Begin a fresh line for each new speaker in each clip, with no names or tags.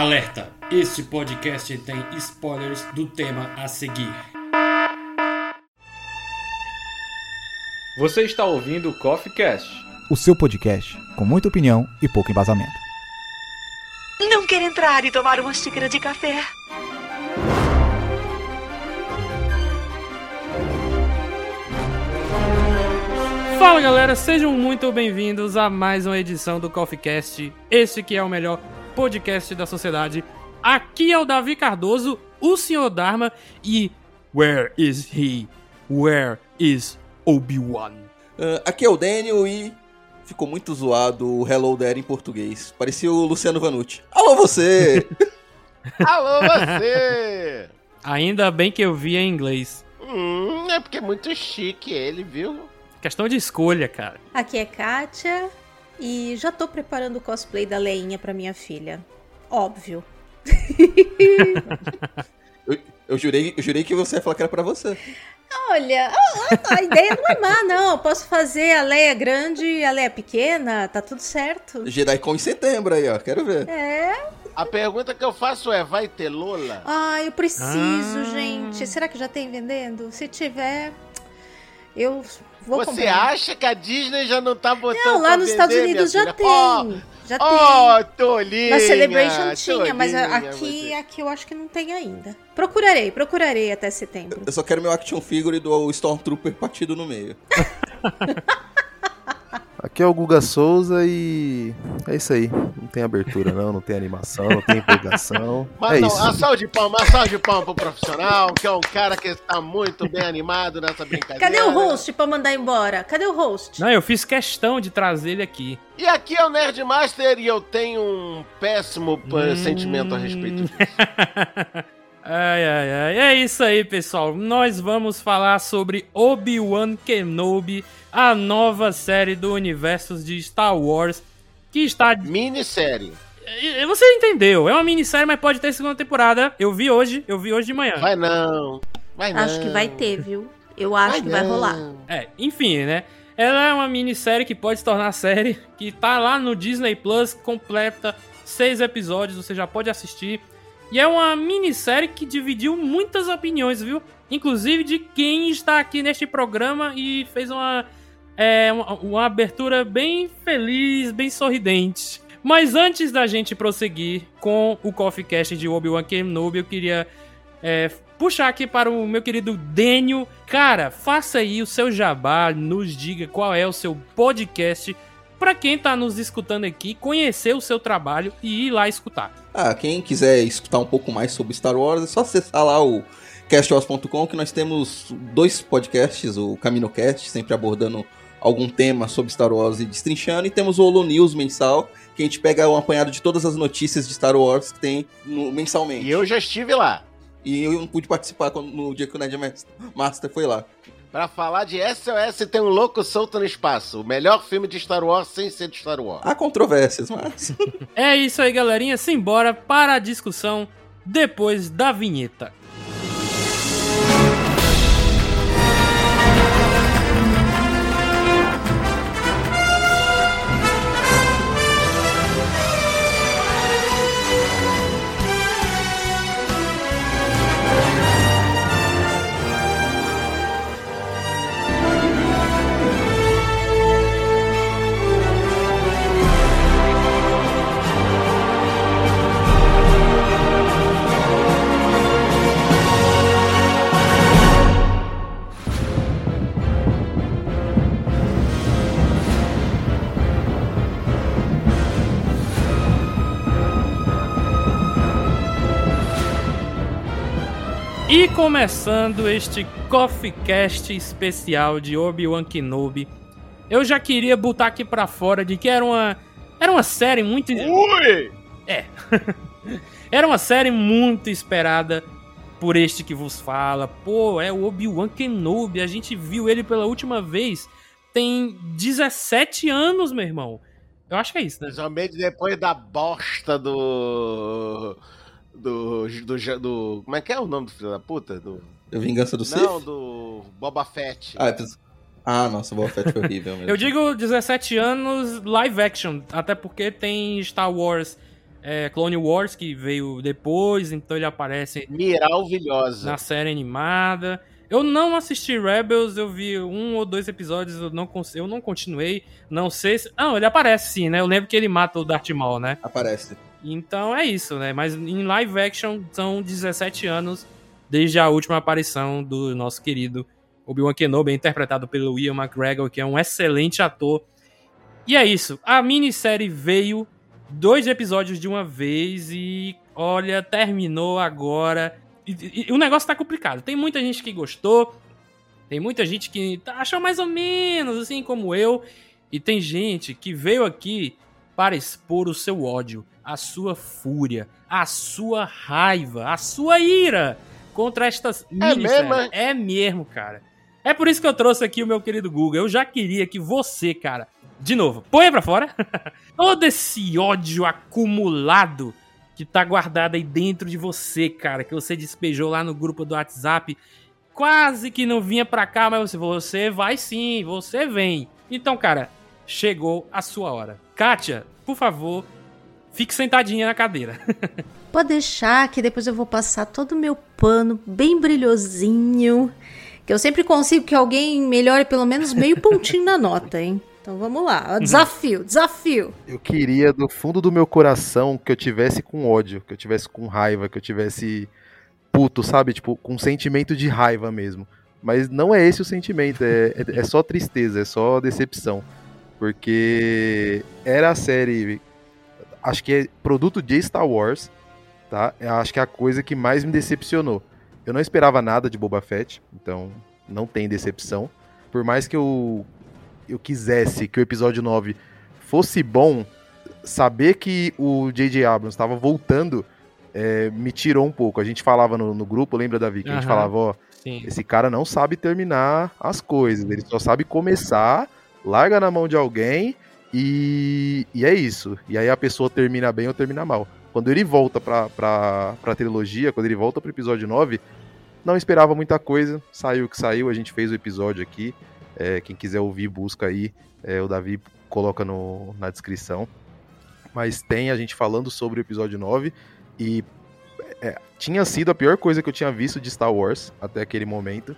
Alerta! Este podcast tem spoilers do tema a seguir.
Você está ouvindo o Coffee Cast,
o seu podcast com muita opinião e pouco embasamento.
Não quer entrar e tomar uma xícara de café?
Fala galera, sejam muito bem-vindos a mais uma edição do Coffee Cast. Este que é o melhor podcast da sociedade. Aqui é o Davi Cardoso, o Senhor Dharma e Where is he? Where is Obi-Wan?
Uh, aqui é o Daniel e ficou muito zoado o Hello There em português. Parecia o Luciano Vanucci. Alô você!
Alô você!
Ainda bem que eu vi em inglês.
Hum, é porque é muito chique ele, viu?
Questão de escolha, cara.
Aqui é Kátia e já tô preparando o cosplay da Leinha pra minha filha. Óbvio.
eu, eu, jurei, eu jurei que você ia falar que era pra você.
Olha, a ideia não é má, não. Eu posso fazer a Leia grande e a Leia pequena, tá tudo certo.
Jedi com em setembro aí, ó. Quero ver.
É.
A pergunta que eu faço é: vai ter Lola?
Ah, eu preciso, ah. gente. Será que já tem vendendo? Se tiver, eu Vou
Você
comprar.
acha que a Disney já não tá botando
Não, lá nos
vender,
Estados Unidos já tem.
Oh,
já
oh,
tem.
Tolinha,
Na Celebration tinha,
tolinha,
mas aqui, aqui eu acho que não tem ainda. Procurarei, procurarei até setembro.
Eu só quero meu action figure do Stormtrooper partido no meio.
Aqui é o Guga Souza e é isso aí. Não tem abertura, não, não tem animação, não tem empolgação.
Mas
é
não,
isso.
a salve de palmas, a salve de palmas pro profissional, que é um cara que está muito bem animado nessa brincadeira.
Cadê o host pra mandar embora? Cadê o host?
Não, eu fiz questão de trazer ele aqui.
E aqui é o Nerdmaster e eu tenho um péssimo hum... sentimento a respeito disso.
Ai, ai, ai. É isso aí, pessoal. Nós vamos falar sobre Obi-Wan Kenobi, a nova série do universo de Star Wars, que está...
Minissérie.
Você entendeu. É uma minissérie, mas pode ter segunda temporada. Eu vi hoje, eu vi hoje de manhã.
Vai não. Vai não.
Acho que vai ter, viu? Eu acho vai que não. vai rolar.
É, enfim, né? Ela é uma minissérie que pode se tornar série, que tá lá no Disney Plus, completa seis episódios, você já pode assistir. E é uma minissérie que dividiu muitas opiniões, viu? Inclusive de quem está aqui neste programa e fez uma, é, uma, uma, abertura bem feliz, bem sorridente. Mas antes da gente prosseguir com o Coffee Cast de Obi-Wan Kenobi, eu queria é, puxar aqui para o meu querido Dênio. Cara, faça aí o seu jabá, nos diga qual é o seu podcast para quem tá nos escutando aqui conhecer o seu trabalho e ir lá escutar.
Ah, quem quiser escutar um pouco mais sobre Star Wars, é só acessar lá o castwars.com que nós temos dois podcasts, o CaminoCast, sempre abordando algum tema sobre Star Wars e destrinchando, e temos o Holo News mensal, que a gente pega um apanhado de todas as notícias de Star Wars que tem no, mensalmente.
E eu já estive lá.
E eu não pude participar no dia que o Ned Master foi lá.
Pra falar de SOS tem um louco solto no espaço. O melhor filme de Star Wars sem ser de Star Wars.
Há controvérsias, mas.
é isso aí, galerinha. Simbora para a discussão depois da vinheta. Começando este Coffee Cast especial de Obi-Wan Kenobi, eu já queria botar aqui pra fora de que era uma era uma série muito
Ui!
É. era uma série muito esperada por este que vos fala. Pô, é o Obi-Wan Kenobi, a gente viu ele pela última vez tem 17 anos, meu irmão. Eu acho que é isso, né?
Principalmente depois da bosta do do, do, do, Como é que é o nome do filho da puta? Do.
Vingança do Sith?
Não, do Boba Fett.
Ah, ah nossa, Boba Fett foi horrível mesmo.
Eu digo 17 anos live action, até porque tem Star Wars é, Clone Wars, que veio depois, então ele aparece
Miralvilhosa.
na série animada. Eu não assisti Rebels, eu vi um ou dois episódios, eu não, eu não continuei. Não sei se. Não, ele aparece sim, né? Eu lembro que ele mata o Darth Maul, né?
Aparece.
Então é isso, né? Mas em live action são 17 anos desde a última aparição do nosso querido Obi-Wan Kenobi, interpretado pelo Ian McGregor, que é um excelente ator. E é isso. A minissérie veio dois episódios de uma vez e olha, terminou agora. E, e- o negócio tá complicado. Tem muita gente que gostou, tem muita gente que tá- achou mais ou menos, assim como eu. E tem gente que veio aqui para expor o seu ódio, a sua fúria, a sua raiva, a sua ira contra estas minisséries.
mesmo, é?
É mesmo, cara. É por isso que eu trouxe aqui o meu querido Google. Eu já queria que você, cara, de novo, põe pra fora todo esse ódio acumulado que tá guardado aí dentro de você, cara, que você despejou lá no grupo do WhatsApp, quase que não vinha pra cá, mas você, você vai sim, você vem. Então, cara, chegou a sua hora. Kátia, por favor, fique sentadinha na cadeira.
Pode deixar que depois eu vou passar todo o meu pano bem brilhosinho. Que eu sempre consigo que alguém melhore pelo menos meio pontinho na nota, hein? Então vamos lá. Desafio, desafio.
Eu queria do fundo do meu coração que eu tivesse com ódio, que eu tivesse com raiva, que eu tivesse puto, sabe? Tipo, com sentimento de raiva mesmo. Mas não é esse o sentimento, é, é, é só tristeza, é só decepção. Porque era a série, acho que é produto de Star Wars, tá? Eu acho que é a coisa que mais me decepcionou. Eu não esperava nada de Boba Fett, então não tem decepção. Por mais que eu, eu quisesse que o episódio 9 fosse bom, saber que o J.J. Abrams estava voltando é, me tirou um pouco. A gente falava no, no grupo, lembra, Davi? Que a gente falava, ó,
Sim.
esse cara não sabe terminar as coisas, ele só sabe começar, larga na mão de alguém e, e é isso. E aí a pessoa termina bem ou termina mal. Quando ele volta pra, pra, pra trilogia, quando ele volta pro episódio 9, não esperava muita coisa, saiu o que saiu, a gente fez o episódio aqui. É, quem quiser ouvir, busca aí. É, o Davi coloca no, na descrição. Mas tem a gente falando sobre o episódio 9 e é, tinha sido a pior coisa que eu tinha visto de Star Wars até aquele momento.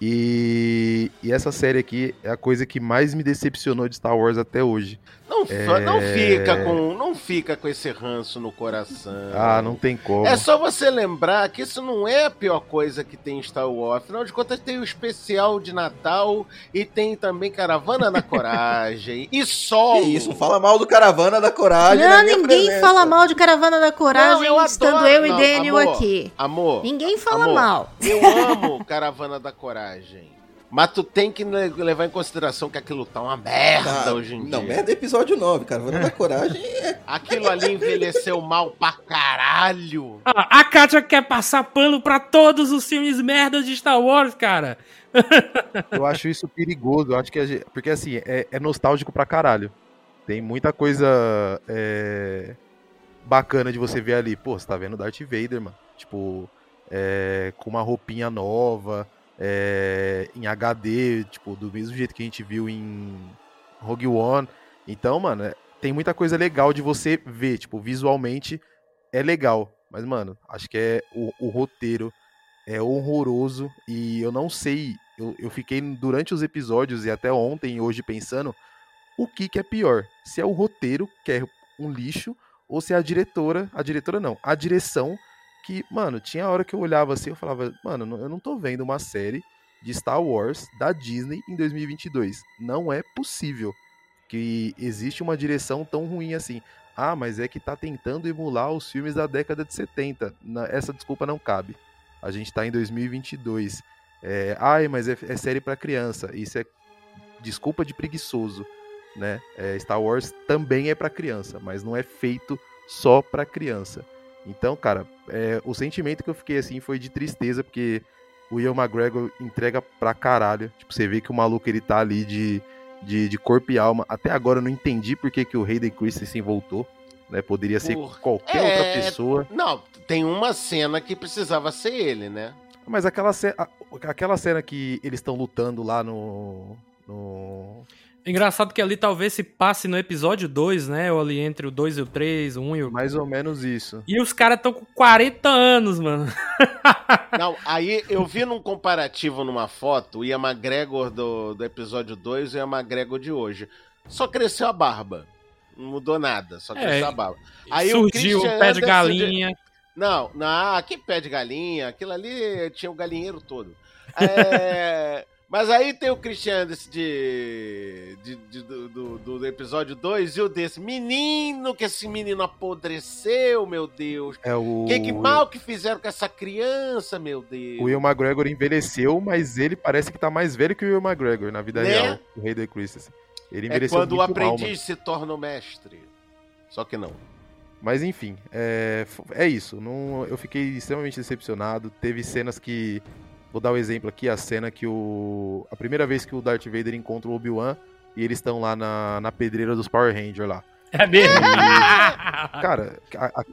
E, e essa série aqui é a coisa que mais me decepcionou de Star Wars até hoje.
Não,
É.
não fica com, não fica com esse ranço no coração.
Ah, não tem como.
É só você lembrar que isso não é a pior coisa que tem em Star Wars. Afinal de contas, tem o especial de Natal e tem também Caravana da Coragem e Sol.
Que isso, fala mal do Caravana da Coragem.
Não,
na minha
ninguém
presença.
fala mal de Caravana da Coragem,
Não, eu
estando
adoro-
eu e
não,
Daniel
amor,
aqui.
Amor,
Ninguém fala
amor,
mal.
Eu amo Caravana da Coragem. Mas tu tem que le- levar em consideração que aquilo tá uma merda
Tá,
hoje em
não,
dia.
é do episódio 9, Caravana da Coragem. é-
Aquilo ali envelheceu mal pra caralho.
Ah, a Kátia quer passar pano pra todos os filmes merdas de Star Wars, cara.
Eu acho isso perigoso, eu acho que a gente, porque assim, é, é nostálgico pra caralho. Tem muita coisa é, bacana de você ver ali. Pô, você tá vendo Darth Vader, mano. Tipo, é, com uma roupinha nova, é, em HD, tipo, do mesmo jeito que a gente viu em Rogue One. Então, mano, é- tem muita coisa legal de você ver, tipo, visualmente é legal. Mas, mano, acho que é o, o roteiro é horroroso e eu não sei. Eu, eu fiquei durante os episódios e até ontem e hoje pensando o que, que é pior. Se é o roteiro, que é um lixo, ou se é a diretora. A diretora não, a direção. Que, mano, tinha hora que eu olhava assim eu falava, mano, eu não tô vendo uma série de Star Wars da Disney em 2022. Não é possível que existe uma direção tão ruim assim. Ah, mas é que tá tentando emular os filmes da década de 70. Na- essa desculpa não cabe. A gente tá em 2022. É, ai, mas é, é série pra criança. Isso é desculpa de preguiçoso, né? É, Star Wars também é pra criança, mas não é feito só pra criança. Então, cara, é, o sentimento que eu fiquei assim foi de tristeza, porque o Ian McGregor entrega pra caralho. Tipo, você vê que o maluco ele tá ali de, de, de corpo e alma. Até agora eu não entendi por que, que o Hayden Christensen voltou. Né? Poderia ser
Por-
qualquer
É,
outra pessoa.
Não, tem uma cena que precisava ser ele, né?
Mas aquela, ce- aquela cena que eles estão lutando lá no. no
Engraçado que ali talvez se passe no episódio 2, né? Ou ali entre o 2 e o 3, o 1 e o.
Mais ou menos isso.
E os caras estão com 40 anos, mano.
Não, aí eu vi num comparativo numa foto o Ian McGregor do, do episódio 2 e o Ian McGregor de hoje. Só cresceu a barba. Não mudou nada, só cresceu
É,
a barba. Aí
Surgiu o
Christian
pé de galinha.
Não, não, que pé de galinha? Aquilo ali tinha o galinheiro todo. É, mas aí tem o Christian Anderson de, de- de- do, do- do episódio 2 e o desse. Menino, que esse menino apodreceu, meu Deus.
É o.
Que, que mal que fizeram com essa criança, meu Deus.
O Will McGregor envelheceu, mas ele parece que tá mais velho que o Will McGregor na vida
Né?
real, o Rei da Christensen. Ele
é
envelheceu
quando o
mal,
aprendiz se torna o mestre. Só que não.
Mas enfim, é, é isso. Não, eu fiquei extremamente decepcionado. Teve cenas que. Vou dar o exemplo aqui, a cena que o. A primeira vez que o Darth Vader encontra o Obi-Wan e eles estão lá na, na pedreira dos Power Rangers lá.
É mesmo?
Cara, a- a-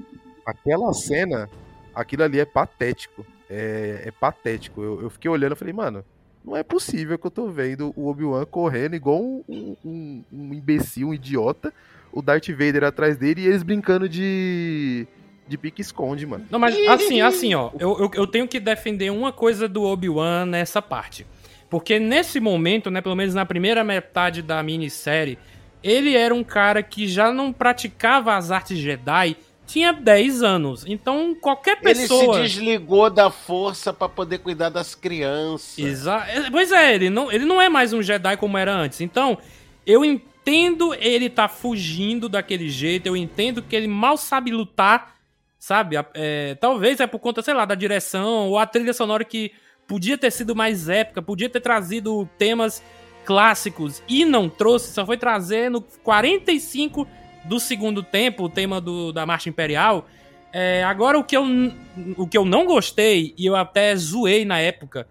aquela cena, aquilo ali é patético. É, é patético. Eu, eu fiquei olhando e falei, mano, não é possível que eu tô vendo o Obi-Wan correndo igual um, um- um- um imbecil, um idiota, o Darth Vader atrás dele e eles brincando de. De pique-esconde, mano.
Não, mas assim, assim, ó, eu, eu, eu tenho que defender uma coisa do Obi-Wan nessa parte. Porque nesse momento, né, pelo menos na primeira metade da minissérie, ele era um cara que já não praticava as artes Jedi, tinha 10 anos. Então, qualquer pessoa...
Ele se desligou da força pra poder cuidar das crianças.
Exa é, Pois é, ele não, ele não é mais um Jedi como era antes. Então, eu entendo ele tá fugindo daquele jeito, eu entendo que ele mal sabe lutar, sabe? É, talvez é por conta, sei lá, da direção ou a trilha sonora que podia ter sido mais épica, podia ter trazido temas clássicos e não trouxe, só foi trazer no 45 do segundo tempo, o tema do, da Marcha Imperial. É, agora, o que, eu, o que eu não gostei, e eu até zoei na época,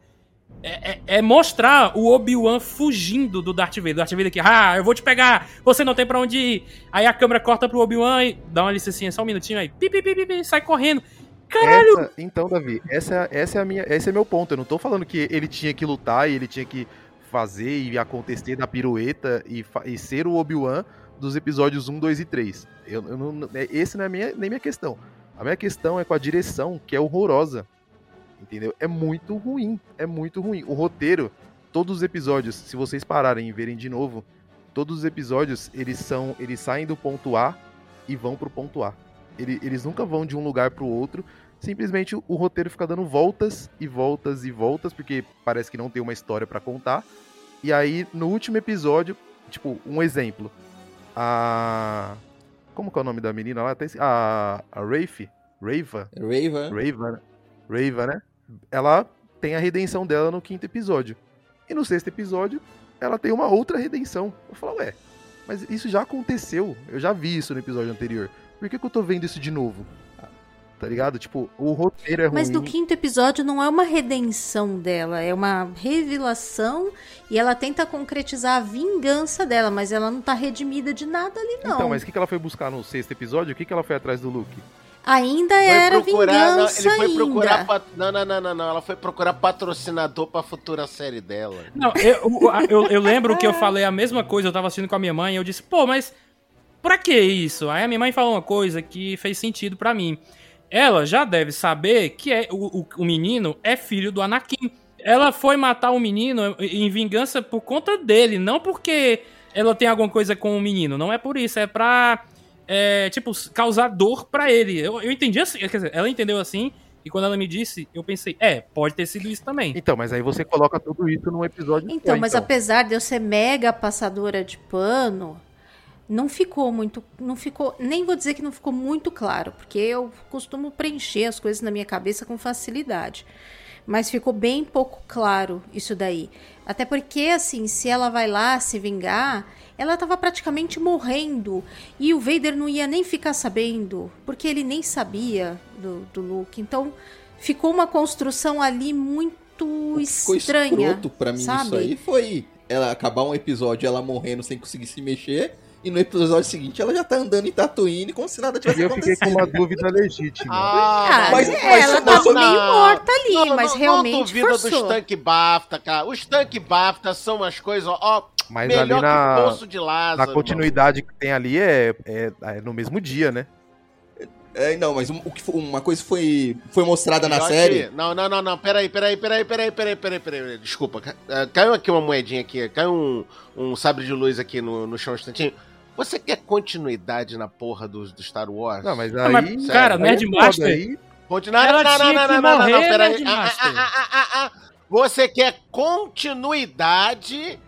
é, é- é mostrar o Obi-Wan fugindo do Darth Vader. Darth Vader aqui, ah, eu vou te pegar, você não tem pra onde ir. Aí a câmera corta pro Obi-Wan e dá uma licencinha, só um minutinho aí, pi, pi, pi, pi, sai correndo. Caralho!
Essa- então, Davi, essa, essa é a minha, esse é meu ponto. Eu não tô falando que ele tinha que lutar e ele tinha que fazer e acontecer da pirueta e, e ser o Obi-Wan dos episódios 1, 2 e 3. Eu, eu não, é- esse não é minha, nem minha questão. A minha questão é com a direção, que é horrorosa. Entendeu? É muito ruim. É muito ruim. O roteiro, todos os episódios, se vocês pararem e verem de novo, todos os episódios, eles são. Eles saem do ponto A e vão pro ponto A. Ele- eles nunca vão de um lugar pro outro. Simplesmente o, roteiro fica dando voltas e voltas e voltas, porque parece que não tem uma história pra contar. E aí, no último episódio, tipo, um exemplo. A. Como que é o nome da menina lá? A. A Rafe? Rava?
Rava.
Rava, Rava, né? Ela tem a redenção dela no quinto episódio. E no sexto episódio, ela tem uma outra redenção. Eu falo, ué, mas isso já aconteceu. Eu já vi isso no episódio anterior. Por que, que eu tô vendo isso de novo? Tá ligado? Tipo, o roteiro é ruim.
Mas no quinto episódio não é uma redenção dela, é uma revelação e ela tenta concretizar a vingança dela, mas ela não tá redimida de nada ali, não.
Então, mas o que, que ela foi buscar no sexto episódio? O que, que ela foi atrás do Luke?
Ainda
Foi
era
procurar, não,
vingança
ele foi procurar.
ainda.
pat- Não, não, não, não, não. Ela foi procurar patrocinador pra futura série dela.
Não, eu, eu, eu lembro que eu falei a mesma coisa, eu tava assistindo com a minha mãe, e eu disse, pô, mas pra que isso? Aí a minha mãe falou uma coisa que fez sentido pra mim. Ela já deve saber que é, o, o, o menino é filho do Anakin. Ela foi matar o menino em vingança por conta dele, não porque ela tem alguma coisa com o menino. Não é por isso, é pra, é, tipo, causar dor pra ele. Eu, eu entendi assim, quer dizer, ela entendeu assim, e quando ela me disse, eu pensei, é, pode ter sido isso também.
Então, mas aí você coloca tudo isso num episódio
Então,
só,
mas apesar de eu ser mega passadora de pano, não ficou muito, não ficou, nem vou dizer que não ficou muito claro, porque eu costumo preencher as coisas na minha cabeça com facilidade. Mas ficou bem pouco claro isso daí. Até porque, assim, se ela vai lá se vingar, ela estava praticamente morrendo. E o Vader não ia nem ficar sabendo, porque ele nem sabia do, do Luke. Então, ficou uma construção ali muito
Ficou
estranha.
escroto pra mim
sabe?
isso aí foi ela acabar um episódio ela morrendo sem conseguir se mexer. E no episódio seguinte ela já tá andando em Tatooine como se nada tivesse
E eu fiquei com
acontecido.
uma dúvida legítima.
Ah,
Mas-
é,
mas
ela
não-
tava
não-
meio morta ali,
Não,
mas
não,
realmente
Não duvida
forçou.
dos tanque BAFTA, cara. Os tanque BAFTA são umas coisas, ó,
Mas
Melhor
ali
que
na,
Poço de Lázaro.
na continuidade que tem ali é, é, é no mesmo dia, né?
É, não, mas o que uma coisa foi, foi mostrada na série.
Não, não, não, não. Peraí, peraí, peraí, peraí, peraí, peraí, peraí. Desculpa. ah, Caiu aqui uma moedinha aqui. Caiu um, um sabre de luz aqui no, no chão um instantinho. Você quer continuidade na porra do, do Star Wars?
Não, mas
Não,
aí.
mas, cara,
aí
Nerd
é foda,
Master-
aí-
Continuar?
Ela
não, não, não, não, não, não,
morrer,
peraí. Ah, ah, ah, ah, ah, ah. Você quer continuidade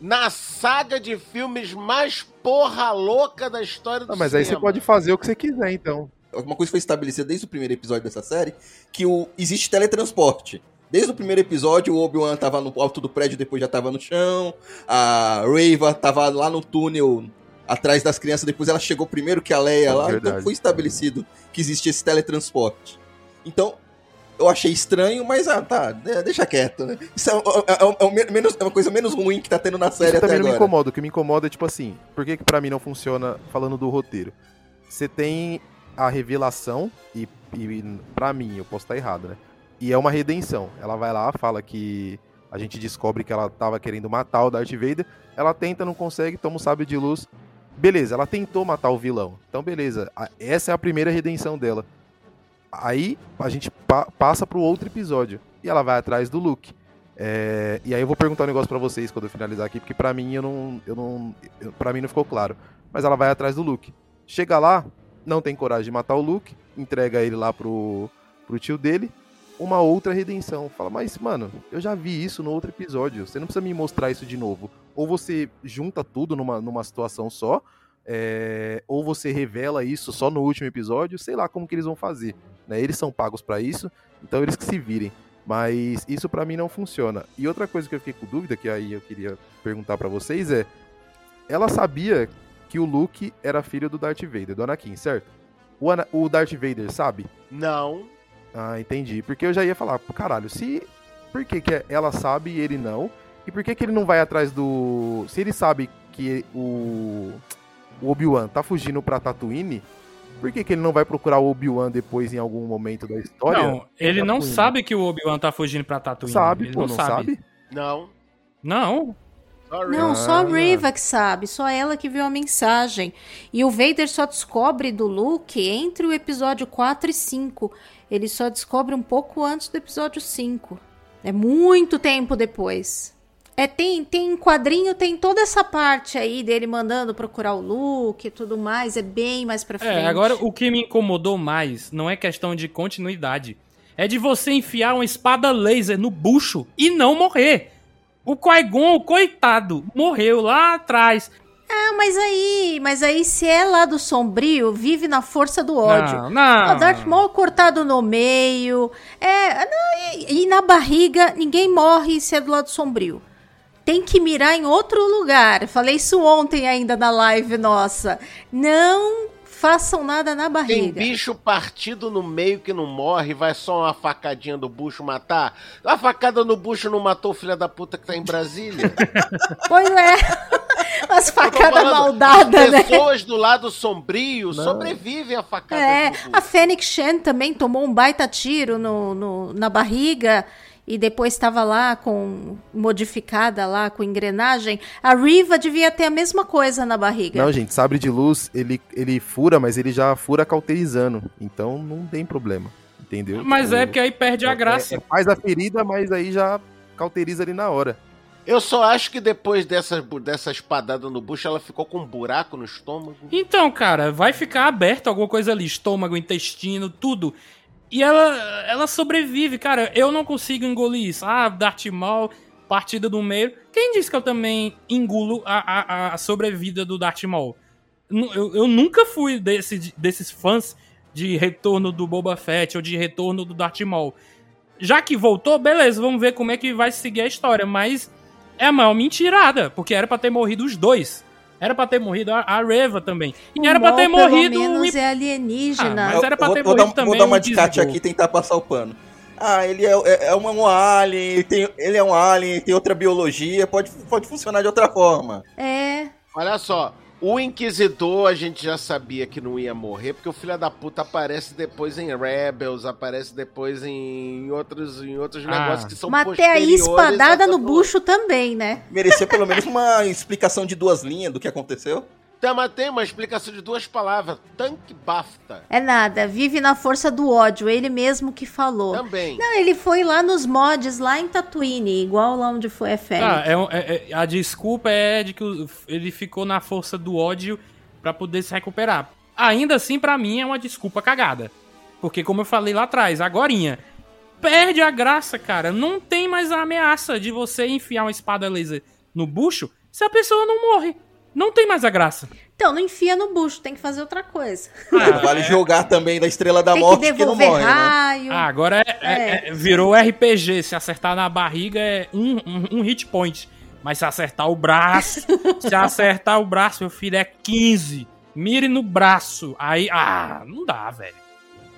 na saga de filmes mais porra louca da história do
Não, mas aí você
cinema?
pode fazer o que você quiser, então.
Uma coisa foi estabelecida desde o primeiro episódio dessa série, que o, existe teletransporte. Desde o primeiro episódio, o Obi-Wan tava no alto do prédio, depois já tava no chão. A Reva tava lá no túnel, atrás das crianças, depois ela chegou primeiro que a Leia
É
lá.
verdade.
Então foi estabelecido que existe esse teletransporte. Então, eu achei estranho, mas ah, tá, né, deixa quieto, né? Isso é, é- é- é menos- é uma coisa menos ruim que tá tendo na série
Isso
até
também não me
agora.
incomoda. O que me incomoda é, tipo assim, por que, que pra mim não funciona falando do roteiro? Você tem a revelação, e, e pra mim, eu posso estar errado, né? E é uma redenção. Ela vai lá, fala que a gente descobre que ela tava querendo matar o Darth Vader. Ela tenta, não consegue, toma o sábio de luz. Beleza, ela tentou matar o vilão. Então, beleza. Essa é a primeira redenção dela. Aí a gente pa- passa pro outro episódio. E ela vai atrás do Luke. É, e aí eu vou perguntar um negócio pra vocês quando eu finalizar aqui, porque pra mim eu não, eu não, para mim não ficou claro. Mas ela vai atrás do Luke. Chega lá, não tem coragem de matar o Luke, entrega ele lá pro, pro tio dele. Uma outra redenção. Fala, mas mano, eu já vi isso no outro episódio. Você não precisa me mostrar isso de novo. Ou você junta tudo numa, numa situação só, é, ou você revela isso só no último episódio. Sei lá como que eles vão fazer. Né? Eles são pagos pra isso, então eles que se virem. Mas isso pra mim não funciona. E outra coisa que eu fiquei com dúvida, que aí eu queria perguntar pra vocês é: ela sabia que o Luke era filho do Darth Vader, do Anakin, certo? O, Ana- o Darth Vader sabe?
Não.
Ah, entendi. Porque eu já ia falar, caralho, se. Por que, que ela sabe e ele não? E por que, que ele não vai atrás do. Se ele sabe que o. O Obi-Wan tá fugindo pra Tatooine, por que, que ele não vai procurar o Obi-Wan depois em algum momento da história?
Não, ele não sabe que o Obi-Wan tá fugindo pra Tatooine.
Sabe,
ele
pô, não sabe?
Não.
Não.
Sorry.
Não, só a. Reva que sabe, só ela que viu a mensagem. E o Vader só descobre do Luke entre o episódio 4 e 5. Ele só descobre um pouco antes do episódio 5. É muito tempo depois. É, tem, tem quadrinho, tem toda essa parte aí dele mandando procurar o Luke e tudo mais. É bem mais pra frente.
É, agora o que me incomodou mais não é questão de continuidade. É de você enfiar uma espada laser no bucho e não morrer. O Qui-Gon, coitado, morreu lá atrás.
Ah, mas aí, mas aí se é lá do sombrio, vive na força do ódio.
Não, não.
O Darth Maul cortado no meio. É, não, e, e na barriga, ninguém morre se é do lado sombrio. Tem que mirar em outro lugar. Falei isso ontem ainda na live nossa. Não façam nada na
Tem
barriga.
bicho partido no meio que não morre, vai só uma facadinha do bucho matar. A facada no bucho não matou o filho da puta que tá em Brasília.
Pois é. As
tô
facadas maldadas, né?
Pessoas do lado sombrio
Não.
sobrevivem a facada
É, a. Fênix Shen também tomou um baita tiro no, no- na barriga e depois estava lá com modificada lá com engrenagem. A Riva devia ter a mesma coisa na barriga.
Não, gente, sabre de luz, ele, ele fura, mas ele já fura cauterizando. Então não tem problema. Entendeu?
Mas
Tipo,
é porque aí perde a
é-
graça.
é- faz a ferida, mas aí já cauteriza ali na hora.
Eu só acho que depois dessa, dessa espadada no bucho, ela ficou com um buraco no estômago.
Então, cara, vai ficar aberto alguma coisa ali, estômago, intestino, tudo. E ela, ela sobrevive, cara. Eu não consigo engolir isso. Ah, Darth Maul, partida do meio. Quem disse que eu também engulo a, a, a sobrevida do Darth Maul? Eu, eu nunca fui desse, desses fãs de retorno do Boba Fett ou de retorno do Darth Maul. Já que voltou, beleza, vamos ver como é que vai seguir a história. Mas é a maior mentirada, porque era pra ter morrido os dois. Era pra ter morrido a, a Reva também. E
O
era pra ter morrido
Pelo
o
menos é alienígena.
Ah, mas era pra ter
vou, vou dar,
morrido também
vou dar uma
o
de
Disney.
aqui e tentar passar o pano. Ah, ele é, é, é um alien, tem, ele é um alien, tem outra biologia, pode, pode funcionar de outra forma.
É.
Olha só, O Inquisidor a gente já sabia que não ia morrer, porque o filho da puta aparece depois em Rebels, aparece depois em outros, em outros
Ah.
negócios que são
Mas até aí espadada no bucho também, né?
Merecia pelo menos uma explicação de duas linhas do que aconteceu.
Mas tem uma explicação de duas palavras. Tanque Bafta.
É nada, vive na força do ódio, ele mesmo que falou.
Também.
Não, ele foi lá nos mods, lá em Tatooine, igual lá onde foi a
Ah,
férias.
é um- é- é- a desculpa é de que ele ficou na força do ódio pra poder se recuperar. Ainda assim, pra mim, é uma desculpa cagada. Porque, como eu falei lá atrás, agorinha, perde a graça, cara. Não tem mais a ameaça de você enfiar uma espada laser no bucho se a pessoa não morre. Não tem mais a graça.
Então, não enfia no bucho, tem que fazer outra coisa.
Ah,
vale jogar também da Estrela da
tem que
Morte que, não
devolver
morre, né?
raio.
Ah, agora é, é- é- virou RPG. Se acertar na barriga é um, um, um hit point. Mas se acertar o braço, se acertar o braço, meu filho, é 15. Mire no braço. Aí, ah, não dá, velho.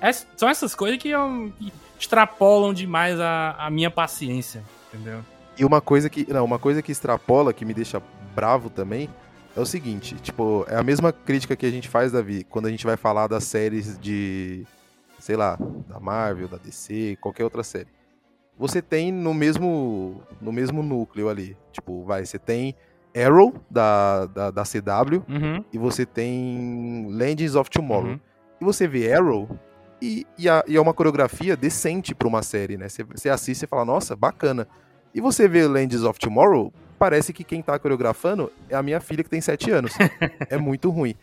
É- são essas coisas que, eu- que extrapolam demais a, a minha paciência, entendeu?
E uma coisa que. Não, uma coisa que extrapola, que me deixa bravo também, é o seguinte, tipo, é a mesma crítica que a gente faz, Davi, quando a gente vai falar das séries de. sei lá, da Marvel, da DC, qualquer outra série. Você tem no mesmo. no mesmo núcleo ali. Tipo, vai, você tem Arrow da, da, da CW
Uhum.
e você tem Legends of Tomorrow.
Uhum.
E você vê Arrow e, e, a- e é uma coreografia decente pra uma série, né? Você, você assiste e fala, nossa, bacana. E você vê Legends of Tomorrow, parece que quem tá coreografando é a minha filha que tem 7 anos. é muito ruim.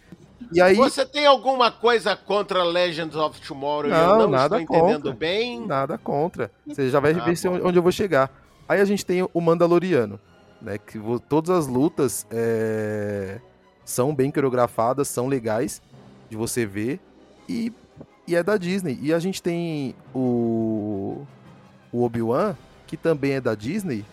E aí,
Você tem alguma coisa contra Legends of Tomorrow? e eu
Não,
não
nada
estou entendendo
contra.
bem.
nada contra. Você já vai
Ah,
ver
bom.
onde eu vou chegar. Aí a gente tem o Mandaloriano, né? Que todas as lutas é, são bem coreografadas, são legais de você ver. E, e é da Disney. E a gente tem o, o Obi-Wan, que também é da Disney.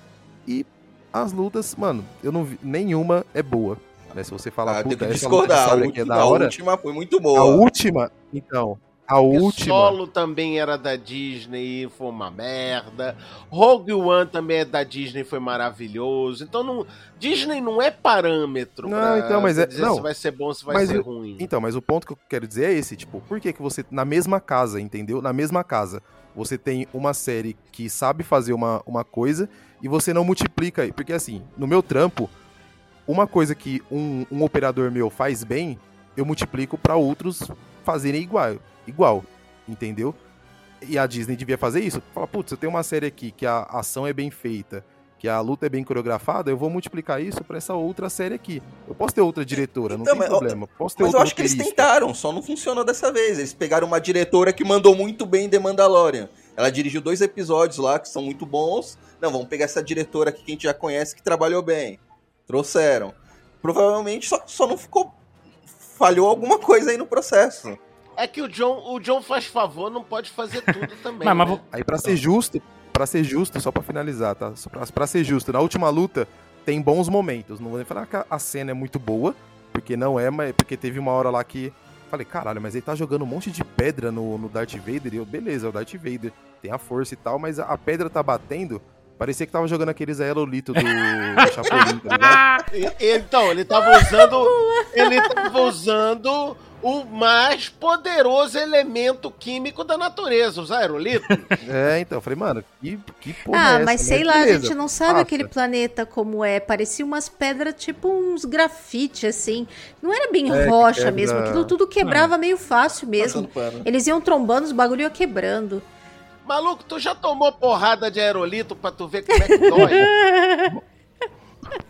E as lutas, mano, eu não vi, nenhuma é boa. Né? Se você falar,
Ah,
puta,
que
essa luta
discordar. A
aqui é
última,
da
a
hora.
última foi muito
A
boa.
última, então, a última.
Solo também era da Disney, foi uma merda. Rogue One também é da Disney, foi maravilhoso. Então não, Disney não é parâmetro
Não,
pra,
então, mas é-
dizer
não.
se vai ser bom se vai ser ruim.
Então, mas o ponto que eu quero dizer é esse, tipo, por que que você, na mesma casa, entendeu? Na mesma casa, você tem uma série que sabe fazer uma, uma coisa e você não multiplica, porque assim, no meu trampo, uma coisa que um, um operador meu faz bem, eu multiplico pra outros fazerem igual, igual, entendeu? E a Disney devia fazer isso. Fala, putz, eu tenho uma série aqui que a ação é bem feita, que a luta é bem coreografada, eu vou multiplicar isso pra essa outra série aqui. Eu posso ter outra diretora,
Então,
não tem
mas,
problema. Posso ter
Mas eu acho que eles tentaram, só não funcionou dessa vez. Eles pegaram uma diretora que mandou muito bem The Mandalorian. Ela dirigiu dois episódios lá que são muito bons. Não, vamos pegar essa diretora aqui que a gente já conhece que trabalhou bem. Trouxeram. Provavelmente só, só não ficou. Falhou alguma coisa aí no processo.
É que o John, o John faz favor, não pode fazer tudo também.
Mas- mas
né?
Aí pra ser justo, para ser justo, só pra finalizar, tá? Pra ser justo, na última luta tem bons momentos. Não vou nem falar que a, cena é muito boa, porque não é, mas porque teve uma hora lá que falei, caralho, mas ele tá jogando um monte de pedra no, no Darth Vader. E eu, beleza, é o Darth Vader, tem a força e tal, mas a, a pedra tá batendo. Parecia que tava jogando aqueles aerolitos do, do Chapolin, tá ligado?
Então, ele tava usando. ele tava usando o mais poderoso elemento químico da natureza, os aerolitos.
É, então, eu falei, mano, que, que porra é
Ah,
essa,
mas
né?
sei lá, a
Beleza,
gente não sabe
passa.
aquele planeta como é. Parecia umas pedras, tipo uns grafite, assim. Não era bem
É,
rocha
quebra-
mesmo. Aquilo tudo quebrava meio fácil mesmo.
Passando pano.
Eles iam trombando, os bagulho ia quebrando.
Maluco, tu já tomou porrada de aerolito pra tu ver como é que dói?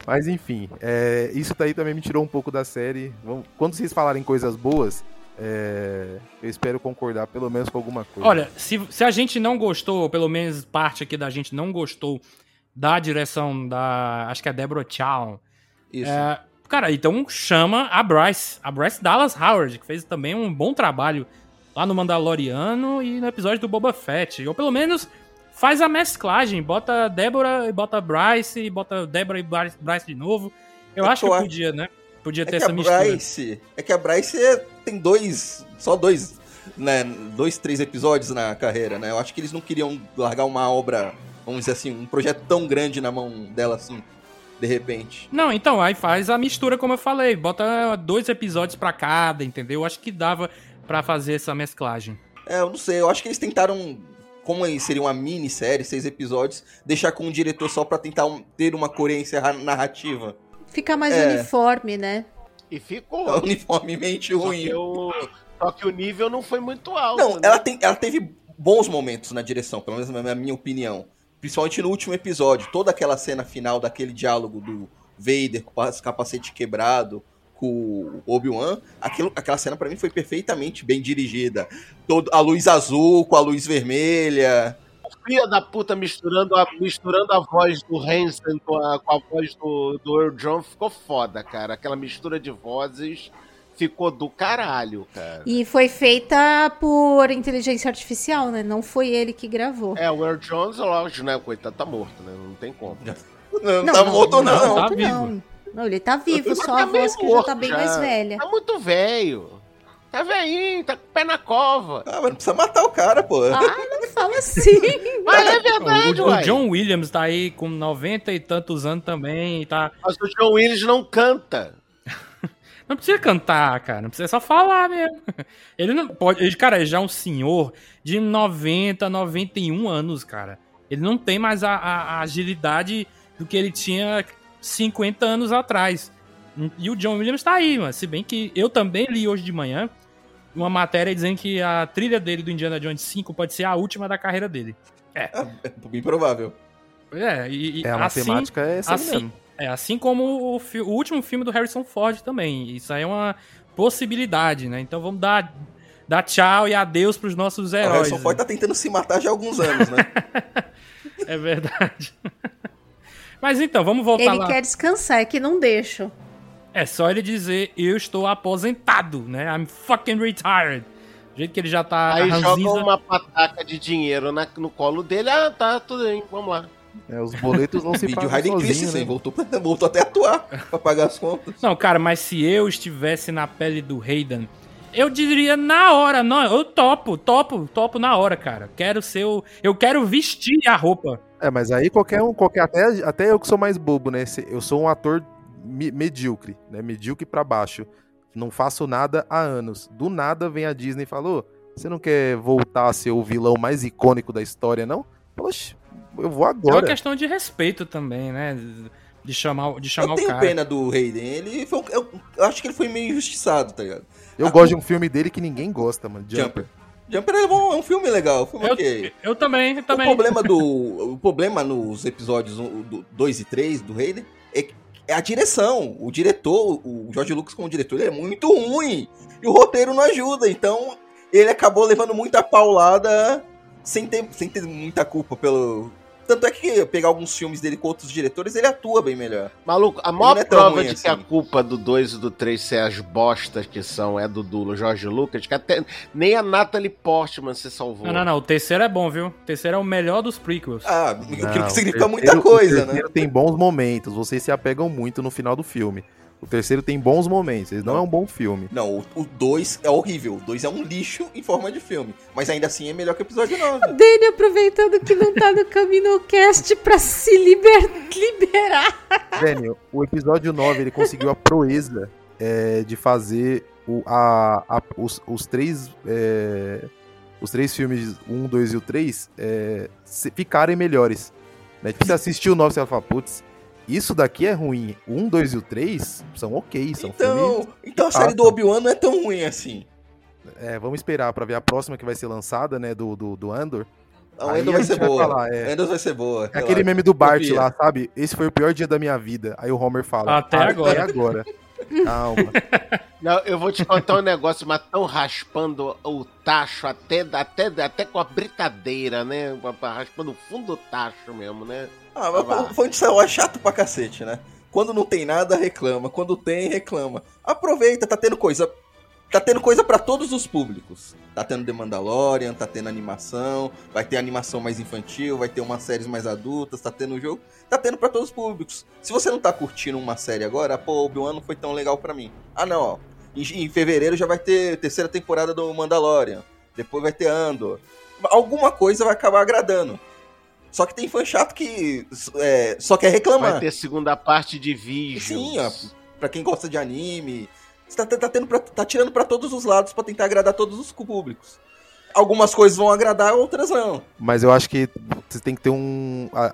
Mas enfim, é, isso daí também me tirou um pouco da série. Quando vocês falarem coisas boas, é, eu espero concordar pelo menos com alguma coisa.
Olha, se, se a gente não gostou, ou pelo menos parte aqui da gente não gostou da direção da. Acho que é Deborah Chow.
Isso.
É, cara, então chama a Bryce. A Bryce Dallas Howard, que fez também um bom trabalho lá no Mandaloriano e no episódio do Boba Fett. Ou pelo menos faz a mesclagem. Bota Deborah e bota Bryce, e bota Deborah e Bryce, Bryce de novo. Eu
É
acho que
eu
podia, né? Podia
É
ter essa
a
mistura.
Bryce, é que a Bryce é- tem dois. Só dois. Né, dois, três episódios na carreira, né? Eu acho que eles não queriam largar uma obra, vamos dizer assim, um projeto tão grande na mão dela assim. de repente.
Não, então, aí faz a mistura, como eu falei. Bota dois episódios pra cada, entendeu? Acho que dava pra fazer essa mesclagem.
É, eu não sei, eu acho que eles tentaram, como seria uma minissérie, seis episódios, deixar com um diretor só pra tentar um- ter uma coerência ra- narrativa.
Fica mais
É.
uniforme, né?
E ficou.
Uniformemente
Só
ruim.
que, o, só que o nível não foi muito alto.
Não,
né?
ela, tem, ela teve bons momentos na direção, pelo menos na minha opinião. Principalmente no último episódio. Toda aquela cena final daquele diálogo do Vader com o capacete quebrado com o Obi-Wan. Aquela cena pra mim foi perfeitamente bem dirigida. Todo, a luz azul com a luz vermelha.
filha da puta misturando a, misturando a voz do Hansen com a, com a voz do, do Earl John ficou foda, cara. Aquela mistura de vozes ficou do caralho, cara.
E foi feita por inteligência artificial, né? Não foi ele que gravou.
É, o Earl Jones, lógico, né? Coitado, tá morto, né? Não tem como.
Não, tá morto, não.
não, tá
morto,
vivo.
Não. Ele tá vivo, só
Tá
a voz que já tá bem
já.
mais velha.
Tá muito velho. Tá velhinho, tá com o pé na cova.
Ah, mas não precisa matar o cara, pô.
Ah, não fala assim.
Mas é verdade,
o, o. John Williams tá aí com 90 e tantos anos também tá...
Mas o John Williams não canta.
Não precisa cantar, cara. Não precisa só falar mesmo. Ele não pode. Ele, cara, ele já é um senhor de 90, 91 anos, cara. Ele não tem mais a, a- a agilidade do que ele tinha 50 anos atrás. E o John Williams tá aí, mano. Se bem que eu também li hoje de manhã uma matéria dizendo que a trilha dele do Indiana Jones 5 pode ser a última da carreira dele.
É bem provável.
É, e, e
É, a
assim,
matemática é essa
assim,
mesmo.
é, assim como o, o último filme do Harrison Ford também. Isso aí é uma possibilidade, né? Então vamos dar, dar tchau e adeus pros nossos
O
heróis.
Harrison
né?
Ford tá tentando se matar já há alguns anos, né?
É verdade. Mas então, vamos voltar
Ele
lá.
quer descansar, é que não deixam.
É só ele dizer, eu estou aposentado, né? I'm fucking retired. Do jeito que ele já tá
Aí
ranzinza.
joga uma pataca de dinheiro na- no colo dele. Ah, tá, tudo bem, vamos lá.
É, os boletos não se
Vídeo
pagam
Hayden
sozinho,
Christensen
né?
voltou, voltou até atuar pra pagar as contas.
Não, cara, mas se eu estivesse na pele do Hayden, eu diria na hora, não, eu topo, topo, topo na hora, cara. Quero ser o, eu quero vestir a roupa.
É, mas aí qualquer um, qualquer, até, até eu que sou mais bobo, né? Eu sou um ator me- medíocre, né? Medíocre pra baixo. Não faço nada há anos. Do nada vem a Disney e falou: você não quer voltar a ser o vilão mais icônico da história, não? Poxa, eu vou
É uma
agora.
questão de respeito também, né? De chamar, de chamar
Eu
o
tenho
cara.
pena do Hayden. Ele foi, eu, eu acho que ele foi meio injustiçado, tá ligado?
Eu
a
gosto de um filme dele que ninguém gosta, mano. Jumper.
Jumper. Jumper é bom, é um filme legal. um filme
Eu,
ok.
eu também, eu
O
também.
problema do. O problema nos episódios 2 e 3 do Hayden é, é a direção. O diretor, o George Lucas como diretor, ele é muito ruim. E o roteiro não ajuda. Então, ele acabou levando muita paulada sem ter, sem ter muita culpa pelo. Tanto é que pegar alguns filmes dele com outros diretores, ele atua bem melhor.
Maluco, a maior
é
prova de
assim.
que a culpa do 2 e do 3 ser as bostas que são é do, do Jorge Lucas, que até nem a Natalie Portman se salvou.
Não, não, não. O terceiro é bom, viu? O terceiro é o melhor dos prequels.
Ah,
Não,
aquilo que
o
significa
terceiro-
muita
o
coisa, né?
terceiro tem bons momentos, vocês se apegam muito no final do filme. O terceiro tem bons momentos, ele não, é um bom filme.
Não, o 2 é horrível. O 2 é um lixo em forma de filme. Mas ainda assim é melhor que o episódio 9.
Dani aproveitando que não tá no CaminoCast pra se liber- liberar.
Daniel, o episódio 9 ele conseguiu a proeza é, de fazer o, a, a- os, os três. é, os três filmes, um, dois e o 3, é, ficarem melhores. Né? Tipo, você assistiu o 9 você vai falar, putz, isso daqui é ruim. O 1, 2 e o 3 são ok, são filmes.
Então, então a série do Obi-Wan não é tão ruim assim.
É, vamos esperar pra ver a próxima que vai ser lançada, né? Do, do, do Andor. Aí
Endor vai boa.
é.
Vai ser boa.
É aquele meme do Bart
Confia.
lá, sabe? Esse foi o pior dia da minha vida. Aí o Homer fala.
Até
"Ah,
agora."
Até agora. Calma.
Não, eu vou te contar um negócio, mas tão raspando o tacho até, até, até com a britadeira, né? Raspando o fundo do tacho mesmo, né?
Ah, mas o fã de Star Wars é chato pra cacete, né? Quando não tem nada, reclama. Quando tem, reclama. Aproveita, tá tendo coisa. Tá tendo coisa pra todos os públicos. Tá tendo The Mandalorian, tá tendo animação, vai ter animação mais infantil, vai ter umas séries mais adultas, tá tendo jogo. Tá tendo pra todos os públicos. Se você não tá curtindo uma série agora, pô, Obi-Wan não foi tão legal pra mim. Ah, não, ó. Em, em fevereiro já vai ter terceira temporada do Mandalorian. Depois vai ter Andor. Alguma coisa vai acabar agradando. Só que tem fã chato que é, só quer reclamar.
Vai ter segunda parte de vídeos.
Sim, ó, pra quem gosta de anime. Você tá, tá, tendo pra- tá tirando pra todos os lados pra tentar agradar todos os públicos. Algumas coisas vão agradar, outras não.
Mas eu acho que você tem que ter um. a-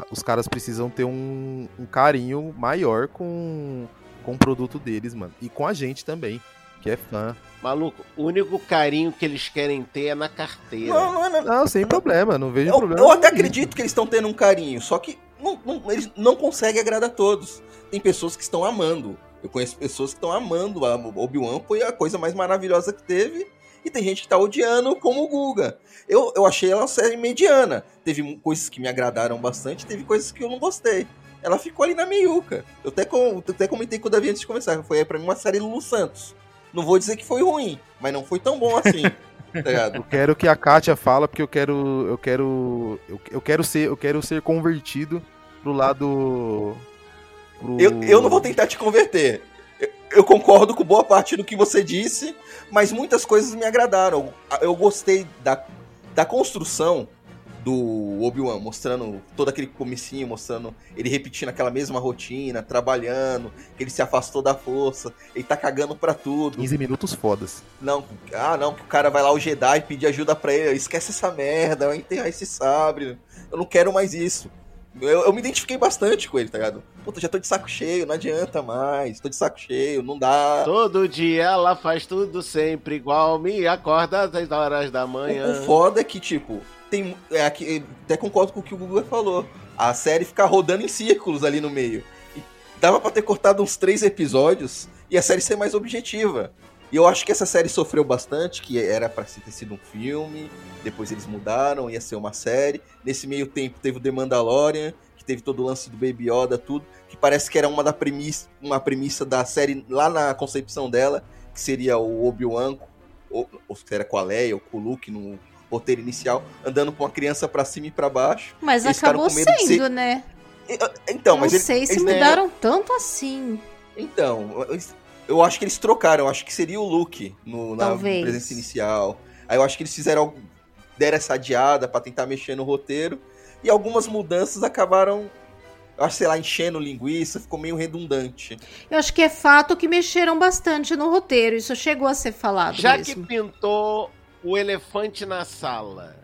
a- os caras precisam ter um, um carinho maior com, com o produto deles, mano. E com a gente também, que é fã.
Maluco, o único carinho que eles querem ter é na carteira.
Não, não, é- não,
Não, sem problema, não vejo
Eu,
problema.
eu até acredito que eles estão tendo um carinho, só que não- não- eles não conseguem agradar todos. Tem pessoas que estão amando. Eu conheço pessoas que estão amando. A Obi-Wan foi a coisa mais maravilhosa que teve. E tem gente que tá odiando, como o Guga. Eu, eu achei ela uma série mediana. Teve coisas que me agradaram bastante, teve coisas que eu não gostei. Ela ficou ali na meiuca. Eu até, com, até comentei com o Davi antes de começar. Foi pra mim uma série Lulu Santos. Não vou dizer que foi ruim, mas não foi tão bom assim. tá?
Eu quero que a Kátia fala, porque eu quero. Eu quero. Eu, eu quero ser. Eu quero ser convertido pro lado. Pro-
Eu, eu não vou tentar te converter. Eu, eu concordo com boa parte do que você disse, mas muitas coisas me agradaram. Eu, eu gostei da, da construção do Obi-Wan, mostrando todo aquele comecinho, mostrando ele repetindo aquela mesma rotina, trabalhando, que ele se afastou da força, ele tá cagando pra tudo.
15 minutos fodas.
Não, ah, não, que o cara vai lá, o Jedi, pedir ajuda pra ele. Esquece essa merda, vai enterrar esse sabre. Eu não quero mais isso. Eu, eu me identifiquei bastante com ele, tá ligado? Puta, já tô de saco cheio, não adianta mais. Tô de saco cheio, não dá.
Todo dia ela faz tudo sempre igual, me acorda às 10 horas da
O,
manhã.
o foda é que, tipo, tem. É, aqui, até concordo com o que o Google falou. A série fica rodando em círculos ali no meio. E dava pra ter cortado uns três episódios e a série ser mais objetiva. E eu acho que essa série sofreu bastante, que era pra ter sido um filme, depois eles mudaram, ia ser uma série. Nesse meio tempo teve o The Mandalorian, que teve todo o lance do Baby Yoda, tudo, que parece que era uma, da premissa, uma premissa da série lá na concepção dela, que seria o Obi-Wan, ou, ou se era com a Leia, ou com o Luke no roteiro inicial, andando com uma criança pra cima e pra baixo.
Mas
Eles
acabou sendo,
ser-
né?
Então,
não
mas eles-
sei se
eles-
mudaram tanto assim.
Então, eles- eu acho que eles trocaram. Eu acho que seria o Luke no, na
Talvez.
presença inicial. Aí eu acho que eles fizeram. deram essa adiada pra tentar mexer no roteiro. E algumas mudanças acabaram. Eu acho, sei lá, enchendo linguiça, ficou meio redundante.
Eu acho que é fato que mexeram bastante no roteiro. Isso chegou a ser falado
Já que
mesmo.
pintou o elefante na sala,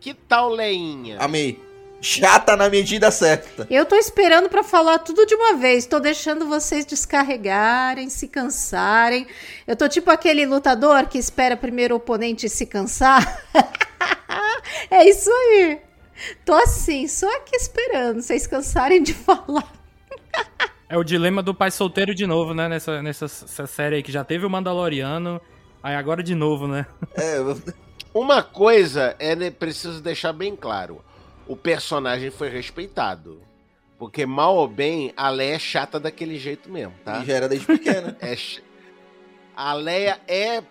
que tal Leinha?
Amei. Chata na medida certa.
Eu tô esperando pra falar tudo de uma vez. Tô deixando vocês descarregarem, se cansarem. Eu tô tipo aquele lutador que espera primeiro o oponente se cansar. é isso aí. Tô assim, só aqui esperando vocês cansarem de falar.
É o dilema do pai solteiro de novo, né? Nessa, nessa, essa série aí que já teve o Mandaloriano, aí agora de novo, né?
É, eu-
Uma coisa é né, preciso deixar bem claro: o personagem foi respeitado. Porque mal ou bem, a Leia é chata daquele jeito mesmo, tá?
e já era desde pequena.
É ch- A Leia é.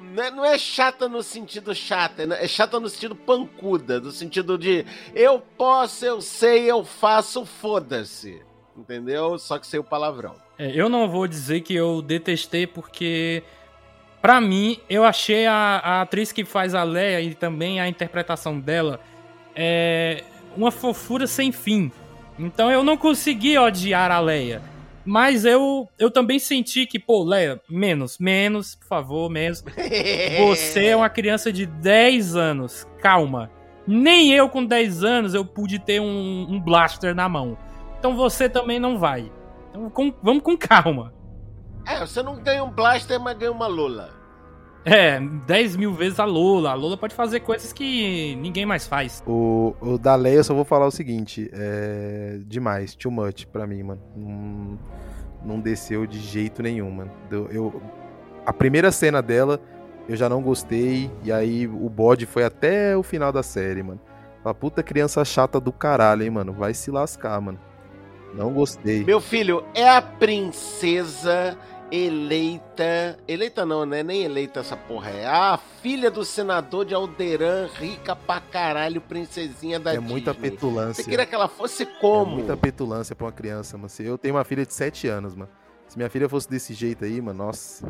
Não é- não é chata no sentido chata, é chata no sentido pancuda, no sentido de eu posso, eu sei, eu faço, foda-se. Entendeu? Só que sem o palavrão.
É, eu não vou dizer que eu detestei, porque pra mim, eu achei a, a atriz que faz a Leia e também a interpretação dela é uma fofura sem fim. Então eu não consegui odiar a Leia. Mas eu, eu também senti que, pô, Leia, menos, menos, por favor, menos. Você é uma criança de 10 anos, calma. Nem eu com 10 anos eu pude ter um, um blaster na mão. Então você também não vai. Então com- vamos com calma.
É, você não ganha um blaster, mas ganha uma Lula.
É, 10 mil vezes a Lola. A Lola pode fazer coisas que ninguém mais faz.
O, o da Leia eu só vou falar o seguinte: é. Demais, too much pra mim, mano. Não, não desceu de jeito nenhum, mano. Eu, eu- a primeira cena dela eu já não gostei, e aí o bode foi até o final da série, mano. Fala, puta criança chata do caralho, hein, mano. Vai se lascar, mano. Não gostei.
Meu filho, é a princesa eleita. Eleita não, né? Nem eleita essa porra. É a filha do senador de Alderan, rica pra caralho, princesinha da
é muita
Disney.
petulância.
Você queria que ela fosse
É
como?
muita petulância pra uma criança, mano. Se Eu tenho uma filha de 7 anos, mano. Se minha filha fosse desse jeito aí, mano, nossa.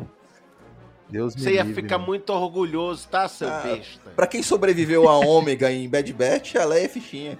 Deus me
Você ia
livre,
ficar
mano.
muito orgulhoso, tá, seu
Ah,
besta?
Pra quem sobreviveu a Ômega em Bad Batch, a Leia é fichinha.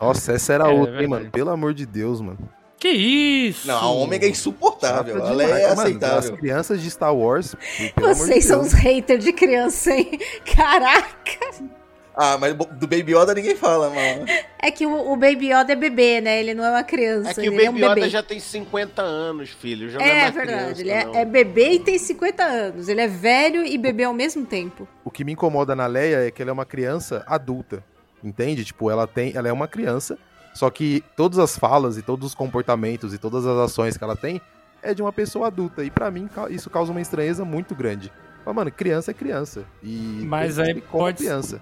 Nossa, essa era
É,
outra, hein, mano. Pelo amor de Deus, mano.
Que isso?
Não, a Ômega é insuportável.
Chata
A Leia é
demais. Mano,
aceitável.
As crianças de Star Wars,
Vocês são uns haters de criança, hein? Caraca!
Ah, mas do Baby Yoda ninguém fala, mano.
É que o, o Baby Yoda é bebê, né? Ele não é uma criança.
É que o Baby
é um bebê.
Yoda já tem 50 anos, filho. Já não é,
É verdade,
criança,
ele é,
não.
é bebê e tem 50 anos. Ele é velho e bebê ao mesmo tempo.
O que me incomoda na Leia é que ela é uma criança adulta. Entende? Tipo, ela tem. Ela é uma criança. Só que todas as falas e todos os comportamentos e todas as ações que ela tem é de uma pessoa adulta. E pra mim isso causa uma estranheza muito grande. Mas, mano, criança é criança. E
Mas aí pode-
criança.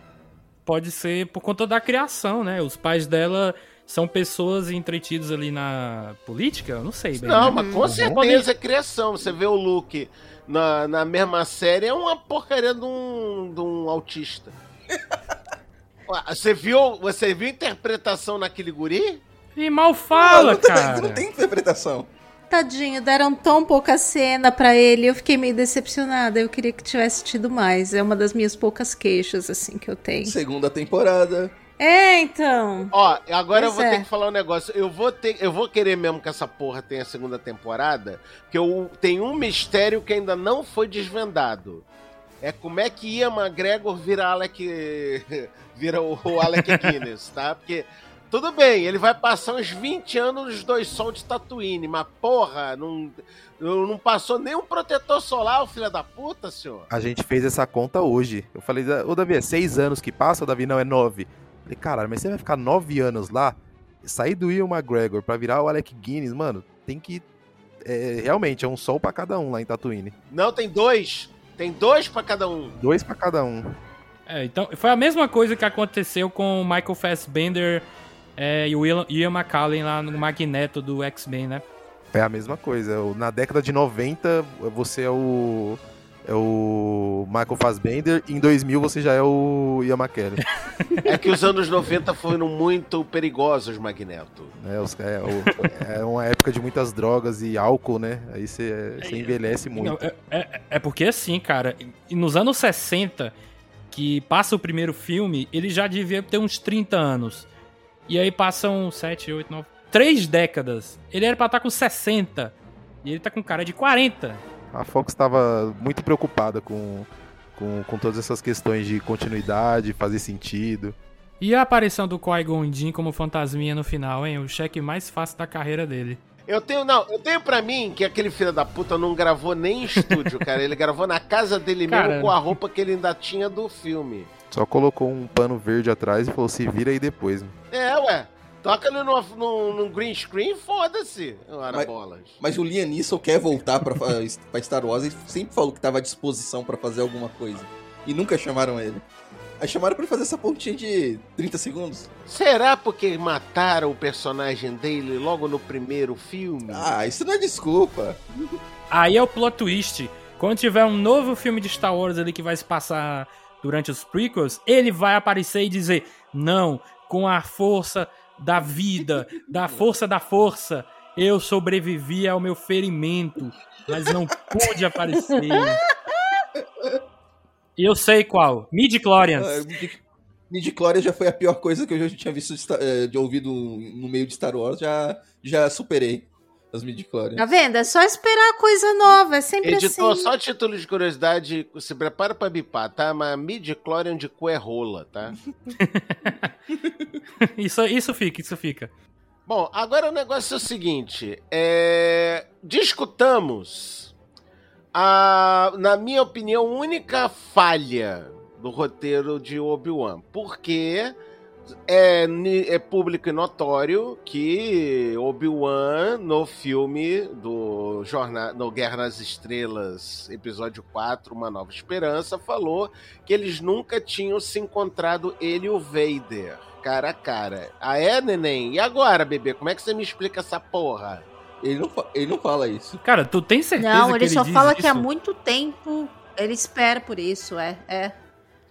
Pode ser por conta da criação, né? Os pais dela são pessoas entretidas ali na política? Eu não sei bem.
Não,
né?
mas com certeza é criação. Você vê o Luke na, na mesma série, é uma porcaria de um, de um autista. Você viu, você viu a interpretação naquele guri?
E mal fala,
não, tem-
cara.
não tem interpretação.
Tadinho, deram tão pouca cena pra ele. Eu fiquei meio decepcionada. Eu queria que tivesse tido mais. É uma das minhas poucas queixas, assim, que eu tenho.
Segunda temporada.
É, então.
Ó, agora eu
Pois
vou
é.
ter que falar um negócio. Eu vou ter, eu vou querer mesmo que essa porra tenha segunda temporada, porque eu tem um mistério que ainda não foi desvendado. É como é que Ian McGregor vira Alec vira o, o Alec Guinness, tá? Porque tudo bem, ele vai passar uns 20 anos nos dois sol de Tatooine, mas porra, não não passou nem um protetor solar, o filho da puta, senhor.
A gente fez essa conta hoje. Eu falei, ô Davi, é seis anos que passa? O Davi, não, é nove. Eu falei, caralho, mas você vai ficar nove anos lá? Sair do Ian McGregor pra virar o Alec Guinness, mano, tem que. é, realmente, é um sol pra cada um lá em Tatooine.
Não, tem dois. Tem dois pra cada um.
Dois pra cada um.
É, então, foi a mesma coisa que aconteceu com o Michael Fassbender é, e o Ian, Ian McCallan lá no Magneto do X-Men, né?
É a mesma coisa. Na década de 90, você é o. É o Michael Fassbender. E em 2000 você já é o Ian McKellen.
É que os anos 90 foram muito perigosos, Magneto.
né? Os- é, o- é uma época de muitas drogas e álcool, né? Aí você, você envelhece muito.
Não, é, é- é porque assim, cara, e nos anos 60, que passa o primeiro filme, ele já devia ter uns 30 anos. E aí passam 7, 8, 9, 3 décadas. Ele era pra estar com 60. E ele tá com cara de 40.
A Fox estava muito preocupada com, com, com todas essas questões de continuidade, fazer sentido.
E a aparição do Qui-Gon Jinn como fantasminha no final, hein? O cheque mais fácil da carreira dele.
Eu tenho, não, eu tenho pra mim que aquele filho da puta não gravou nem em estúdio, cara. Ele gravou na casa dele
Cara.
mesmo com a roupa que ele ainda tinha do filme.
Só colocou um pano verde atrás e falou: se vira aí depois. mano."
É, ué. Toca ele no, no, no green screen, foda-se.
Mas-
bolas.
Mas o Liam Neeson quer voltar pra, pra Star Wars e sempre falou que tava à disposição pra fazer alguma coisa. E nunca chamaram ele. Aí chamaram pra ele fazer essa pontinha de 30 segundos.
Será porque mataram o personagem dele logo no primeiro filme?
Ah, isso não é desculpa.
Aí é o plot twist. Quando tiver um novo filme de Star Wars ali que vai se passar durante os prequels, ele vai aparecer e dizer: Não, com a força da vida, da força da força, eu sobrevivi ao meu ferimento, mas não pude aparecer. E eu sei qual: Midi-Chlorians.
Ah, midi- Midi-chlorians já foi a pior coisa que eu já tinha visto de, eh, de ouvido no meio de Star Wars. Já, já superei as midi-chlorians.
Tá vendo? É só esperar coisa nova. É sempre
Editor,
assim.
só título de curiosidade, se prepara pra bipar, tá? Mas midi-chlorian de cu é rola, tá?
Isso, isso fica, isso fica.
Bom, agora o negócio é o seguinte: é... discutamos a, na minha opinião, única falha do roteiro de Obi-Wan. Porque é, é público e notório que Obi-Wan, no filme do Jornal, no Guerra nas Estrelas, episódio 4, Uma Nova Esperança, falou que eles nunca tinham se encontrado ele e o Vader, cara a cara. Ah, é, neném? E agora, bebê? Como é que você me explica essa porra?
Ele não, ele não fala isso.
Cara, tu tem certeza
Não,
que
ele
ele
só
diz
fala que há
isso?
muito tempo ele espera por isso, é. é.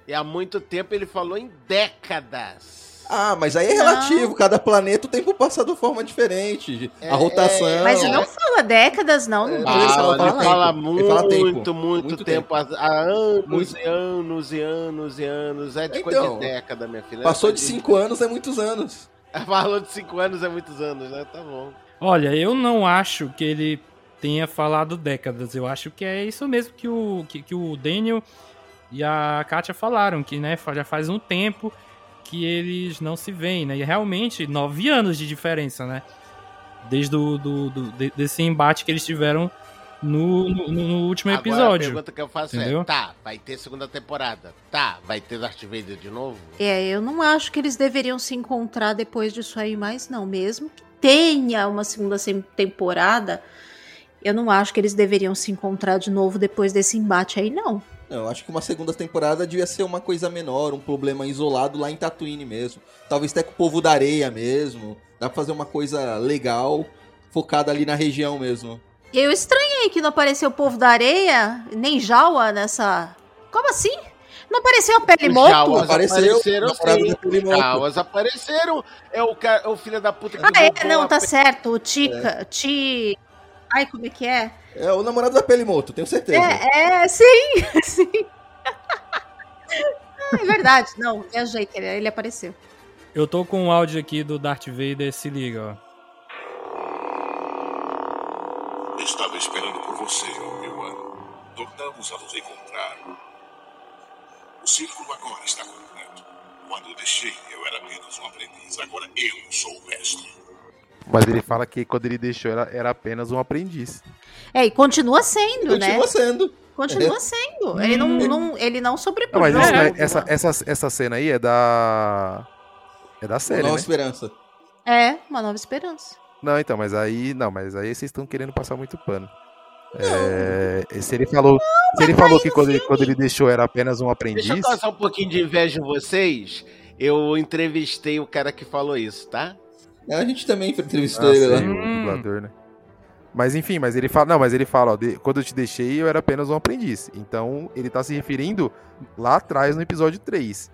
E há muito tempo ele falou em décadas.
Ah, mas aí é
Não.
relativo. Cada planeta o tempo passa de forma diferente.
É,
a rotação.
Mas não fala décadas, não. Não
Ah,
ele
ele
Fala, ele fala
tempo.
muito,
Ele fala tempo.
muito,
Muito
tempo. Há, há anos
Muito.
e anos e anos e anos. É de
Então,
coisa de década, minha filha.
Passou
É
de 5 anos é muitos anos.
Falou de 5 anos é muitos anos, né? Tá bom.
Olha, eu não acho que ele tenha falado décadas. Eu acho que é isso mesmo que o, que, que o Daniel e a Katia falaram, que né, já faz um tempo que eles não se veem, né? E realmente, nove anos de diferença, né? Desde o, do, do- de- desse embate que eles tiveram no, no, no último
Agora, a
episódio.
pergunta que eu faço
Entendeu?
é: tá, vai ter segunda temporada. Tá, vai ter Darth Vader de novo?
É, eu não acho que eles deveriam se encontrar depois disso aí mais, não. Mesmo que tenha uma segunda temporada, eu não acho que eles deveriam se encontrar de novo depois desse embate aí, não.
Não, eu acho que uma segunda temporada devia ser uma coisa menor, um problema isolado lá em Tatooine mesmo. Talvez até com o povo da areia mesmo. Dá pra fazer uma coisa legal, focada ali na região mesmo.
Eu estranhei que não apareceu o povo da areia, nem Jawa nessa. Como assim? Não apareceu a pele
Os
moto?
Jawas
Apareceu,
apareceram
Pelimoto.
Os apareceram. É o, ca- é o filho da puta que
Ah, é, não, tá
pe-
certo. O Tika. Ti. Ai, como é que é?
É o namorado da Pelimoto, tenho certeza.
É, é, sim, sim. Ah, é verdade, não, viajei, que ele, ele apareceu.
Eu tô com o áudio aqui do Darth Vader, se liga, ó.
Estava esperando por você, Obi-Wan. Tornamos a nos encontrar. O círculo agora está completo. Quando o deixei, eu era apenas um aprendiz. Agora eu sou o mestre.
Mas ele fala que quando ele deixou era, era apenas um aprendiz.
É, e continua sendo, né?
Continua sendo.
Continua sendo. Ele não, não, ele não sobrepôs.
mas isso,
É,
né, essa, essa, essa cena aí é da. É da série,
Nova
né?
Esperança.
É, uma nova esperança.
Não, então, mas aí. Não, mas aí vocês estão querendo passar muito pano. É, se ele falou, se ele falou que quando ele, quando ele deixou era apenas um aprendiz.
Deixa eu causar um pouquinho de inveja em vocês. Eu entrevistei o cara que falou isso, tá?
A gente também entrevistou
Ah,
ele lá.
o dublador, né? Mas enfim, mas ele fala. Não, mas ele fala, ó, de- quando eu te deixei, eu era apenas um aprendiz. Então, ele tá se referindo lá atrás no episódio 3.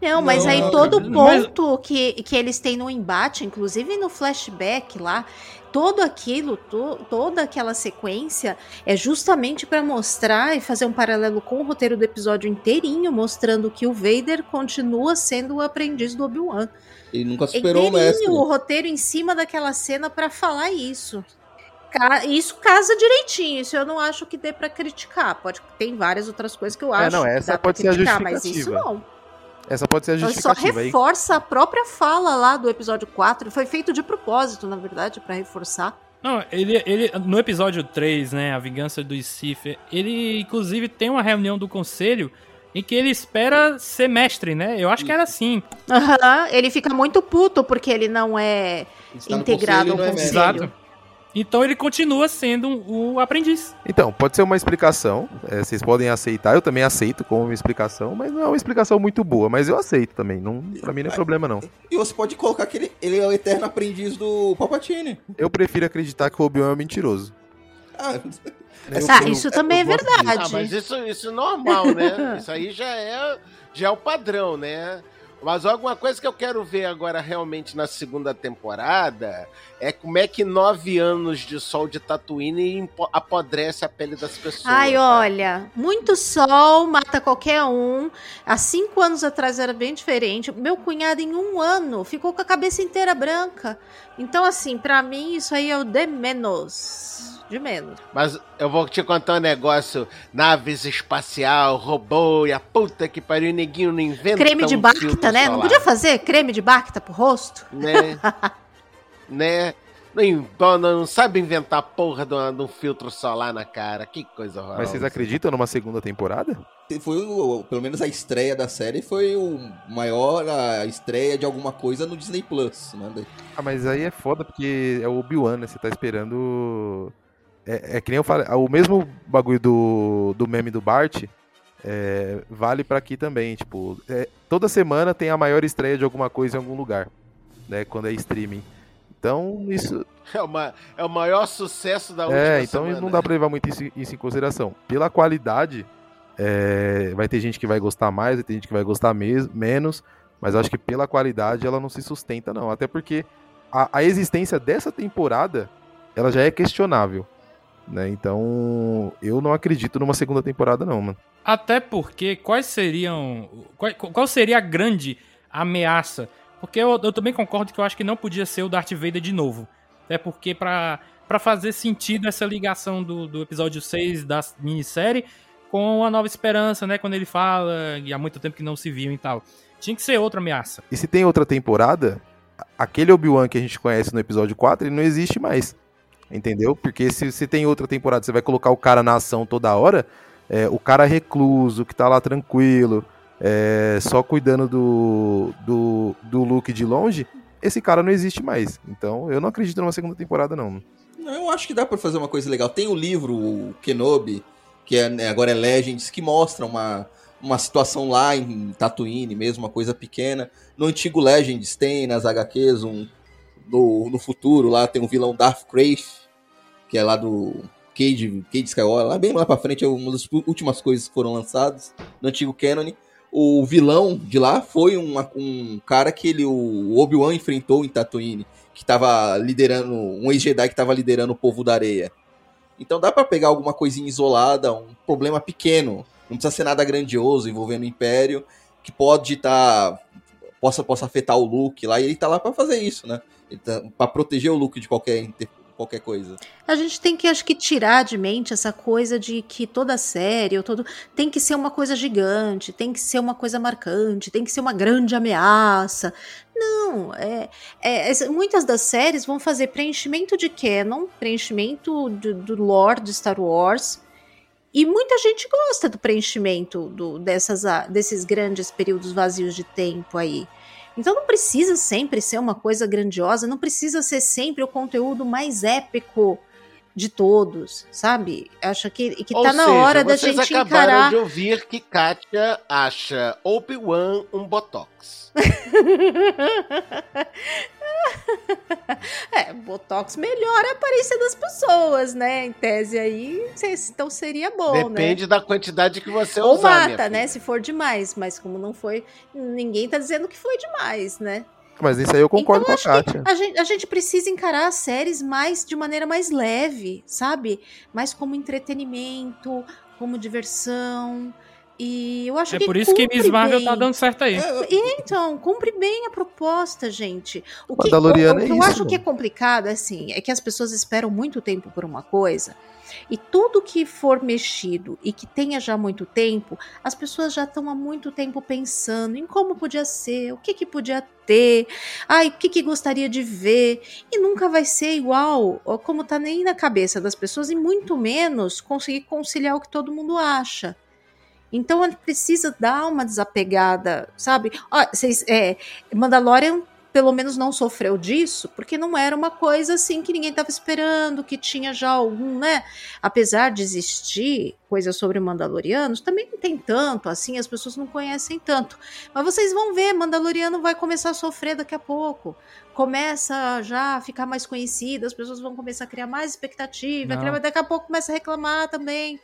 Não, mas
Não,
aí todo ponto que, que eles têm no embate, inclusive no flashback lá, todo aquilo, to- toda aquela sequência é justamente para mostrar e fazer um paralelo com o roteiro do episódio inteirinho, mostrando que o Vader continua sendo o aprendiz do Obi-Wan.
Ele nunca superou o mestre.
inteirinho o roteiro em cima daquela cena para falar isso. Isso casa direitinho, isso eu não acho que dê pra criticar. Pode tem várias outras coisas que eu
É,
acho
não,
que
essa
dá pra
pode ser a
criticar, mas isso não.
Essa pode ser a
Ela só
justificativa. aí.
reforça a própria fala lá do episódio 4. Foi feito de propósito, na verdade, pra reforçar.
Não, ele, ele no episódio 3, né, a vingança do Sif, ele inclusive tem uma reunião do conselho em que ele espera ser mestre, né? Eu acho que era assim.
Aham, Ele fica muito puto porque ele não é
Está no
integrado
conselho
ao
não é
conselho.
mestre.
Exato. Então ele continua sendo o aprendiz.
Então, pode ser uma explicação. é, vocês podem aceitar, eu também aceito como uma explicação, mas não é uma explicação muito boa. Mas eu aceito também. Não, pra mim não é problema, não.
E você pode colocar que ele, ele é o eterno aprendiz do Palpatine.
Eu prefiro acreditar que o Obi-Wan é um mentiroso.
Ah,
Eu-
Ah, isso também é
eu gosto disso.
Ah,
verdade.
mas isso, isso é normal, né? Isso aí já é, já é o padrão, né? Mas alguma coisa que eu quero ver agora realmente na segunda temporada é como é que nove anos de sol de Tatooine apodrece a pele das pessoas.
Ai,
né?
olha, muito sol mata qualquer um. Há cinco anos atrás era bem diferente. Meu cunhado, em um ano, ficou com a cabeça inteira branca. Então, assim, pra mim, isso aí é o de menos. De menos.
Mas eu vou te contar um negócio: naves espacial, robô e a puta que pariu, e neguinho não inventa.
Creme de
um
Bacta, né? Não
solar,
podia fazer creme de Bacta pro rosto?
Né? né? Não, não, não sabe inventar a porra de, uma- de um filtro solar na cara. Que coisa horrorosa.
Mas vocês acreditam numa segunda temporada?
foi pelo menos a estreia da série foi o maior a estreia de alguma coisa no Disney Plus, né?
Ah, mas aí é foda porque é o Obi-Wan, né? Você tá esperando. É, é que nem eu falei, o mesmo bagulho do, do meme do Bart é, vale pra aqui também. Tipo, é, toda semana tem a maior estreia de alguma coisa em algum lugar, né? Quando é streaming. Então, isso.
É, uma, é o maior sucesso da última
É, então
semana.
não dá pra levar muito isso, isso em consideração. Pela qualidade, é, vai ter gente que vai gostar mais, vai ter gente que vai gostar mes- menos. Mas acho que pela qualidade ela não se sustenta, não. Até porque a, a existência dessa temporada ela já é questionável. Né? Então, eu não acredito numa segunda temporada, não, mano.
Até porque, quais seriam. Qual, qual seria a grande ameaça? Porque eu, eu, também concordo que eu acho que não podia ser o Darth Vader de novo. Até porque, pra, pra fazer sentido essa ligação do, do episódio 6 da minissérie com a Nova Esperança, né? Quando ele fala, e há muito tempo que não se viu e tal. Tinha que ser outra ameaça.
E se tem outra temporada, aquele Obi-Wan que a gente conhece no episódio 4, ele não existe mais. Entendeu? Porque se, se tem outra temporada, você vai colocar o cara na ação toda hora, é, o cara recluso, que tá lá tranquilo, é, só cuidando do, do, do Luke de longe, esse cara não existe mais. Então, eu não acredito numa segunda temporada, não.
Eu acho que dá para fazer uma coisa legal. Tem o livro o Kenobi, que é, né, agora é Legends, que mostra uma, uma situação lá em Tatooine mesmo, uma coisa pequena. No antigo Legends tem nas HQs um no, no futuro lá tem um vilão Darth Crave, que é lá do Cade, Cade Skywalker, lá bem lá pra frente, é uma das últimas coisas que foram lançadas no antigo canon. O vilão de lá foi uma, um cara que ele, o Obi-Wan enfrentou em Tatooine, que tava liderando, um ex-Jedi que tava liderando o povo da areia. Então dá para pegar alguma coisinha isolada, um problema pequeno, não precisa ser nada grandioso envolvendo o Império, que pode estar. Tá, possa, possa afetar o Luke lá, e ele tá lá para fazer isso, né? Tá, para proteger o Luke de qualquer qualquer coisa.
A gente tem que, acho que, tirar de mente essa coisa de que toda série ou todo tem que ser uma coisa gigante, tem que ser uma coisa marcante, tem que ser uma grande ameaça. Não, é, é muitas das séries vão fazer preenchimento de canon, preenchimento do, do lore de Star Wars. E muita gente gosta do preenchimento do, dessas, desses grandes períodos vazios de tempo aí. Então não precisa sempre ser uma coisa grandiosa, não precisa ser sempre o conteúdo mais épico de todos, sabe? Acho que, que tá na hora da gente
acabaram
encarar.
de ouvir que Kátia acha Obi-Wan um botox.
é, botox melhora a aparência das pessoas, né? Em tese aí, então seria bom,
Depende
né?
Depende da quantidade que você
Ou
usar.
Ou mata, né? Se for demais, mas como não foi, ninguém tá dizendo que foi demais, né?
Mas isso aí eu concordo então, com a Kátia.
A gente, a gente precisa encarar as séries mais de maneira mais leve, sabe? Mais como entretenimento, como diversão. E eu acho
é
que.
É por isso que Miss Marvel bem. tá dando certo aí.
É, então, cumpre bem a proposta, gente. O
que, o, o, o
que
é
eu
isso,
acho
mano.
que é complicado, assim, é que as pessoas esperam muito tempo por uma coisa. E tudo que for mexido e que tenha já muito tempo, as pessoas já estão há muito tempo pensando em como podia ser, o que, que podia ter, ai, o que, que gostaria de ver. E nunca vai ser igual, como tá nem na cabeça das pessoas, e muito menos conseguir conciliar o que todo mundo acha. Então ele precisa dar uma desapegada, sabe? Ó, vocês, é, Mandalorian pelo menos não sofreu disso, porque não era uma coisa assim que ninguém estava esperando, que tinha já algum, né? Apesar de existir coisas sobre Mandalorianos, também não tem tanto, assim, as pessoas não conhecem tanto. Mas vocês vão ver, Mandaloriano vai começar a sofrer daqui a pouco. Começa já a ficar mais conhecido, as pessoas vão começar a criar mais expectativa, criar, daqui a pouco começa a reclamar também.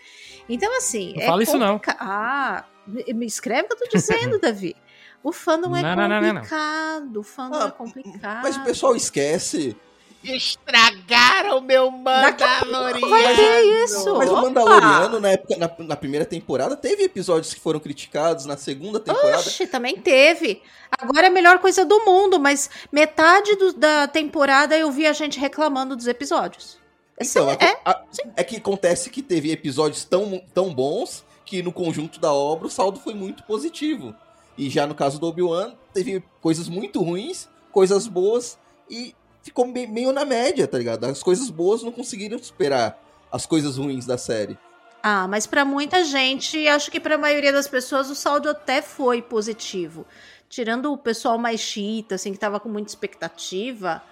Então, assim.
Não
é
fala isso, não.
Ah, me escreve o que eu tô dizendo, Davi. O fandom é
não, não,
complicado.
Não,
o fandom
Ah,
é complicado.
Mas o pessoal esquece.
Estragaram meu Mandaloriano.
vai ter isso.
Mas o! Mandaloriano, na, época, na, na primeira temporada, teve episódios que foram criticados. Na segunda temporada.
Oxe, também teve. Agora é a melhor coisa do mundo, mas metade do- da temporada eu vi a gente reclamando dos episódios.
Então,
Sim, é,
a- é que acontece que teve episódios tão, tão bons que no conjunto da obra o saldo foi muito positivo. E já no caso do Obi-Wan, teve coisas muito ruins, coisas boas e ficou me- meio na média, tá ligado? As coisas boas não conseguiram superar as coisas ruins da série.
Ah, mas pra muita gente, acho que pra maioria das pessoas o saldo até foi positivo. Tirando o pessoal mais chita, assim, que tava com muita expectativa,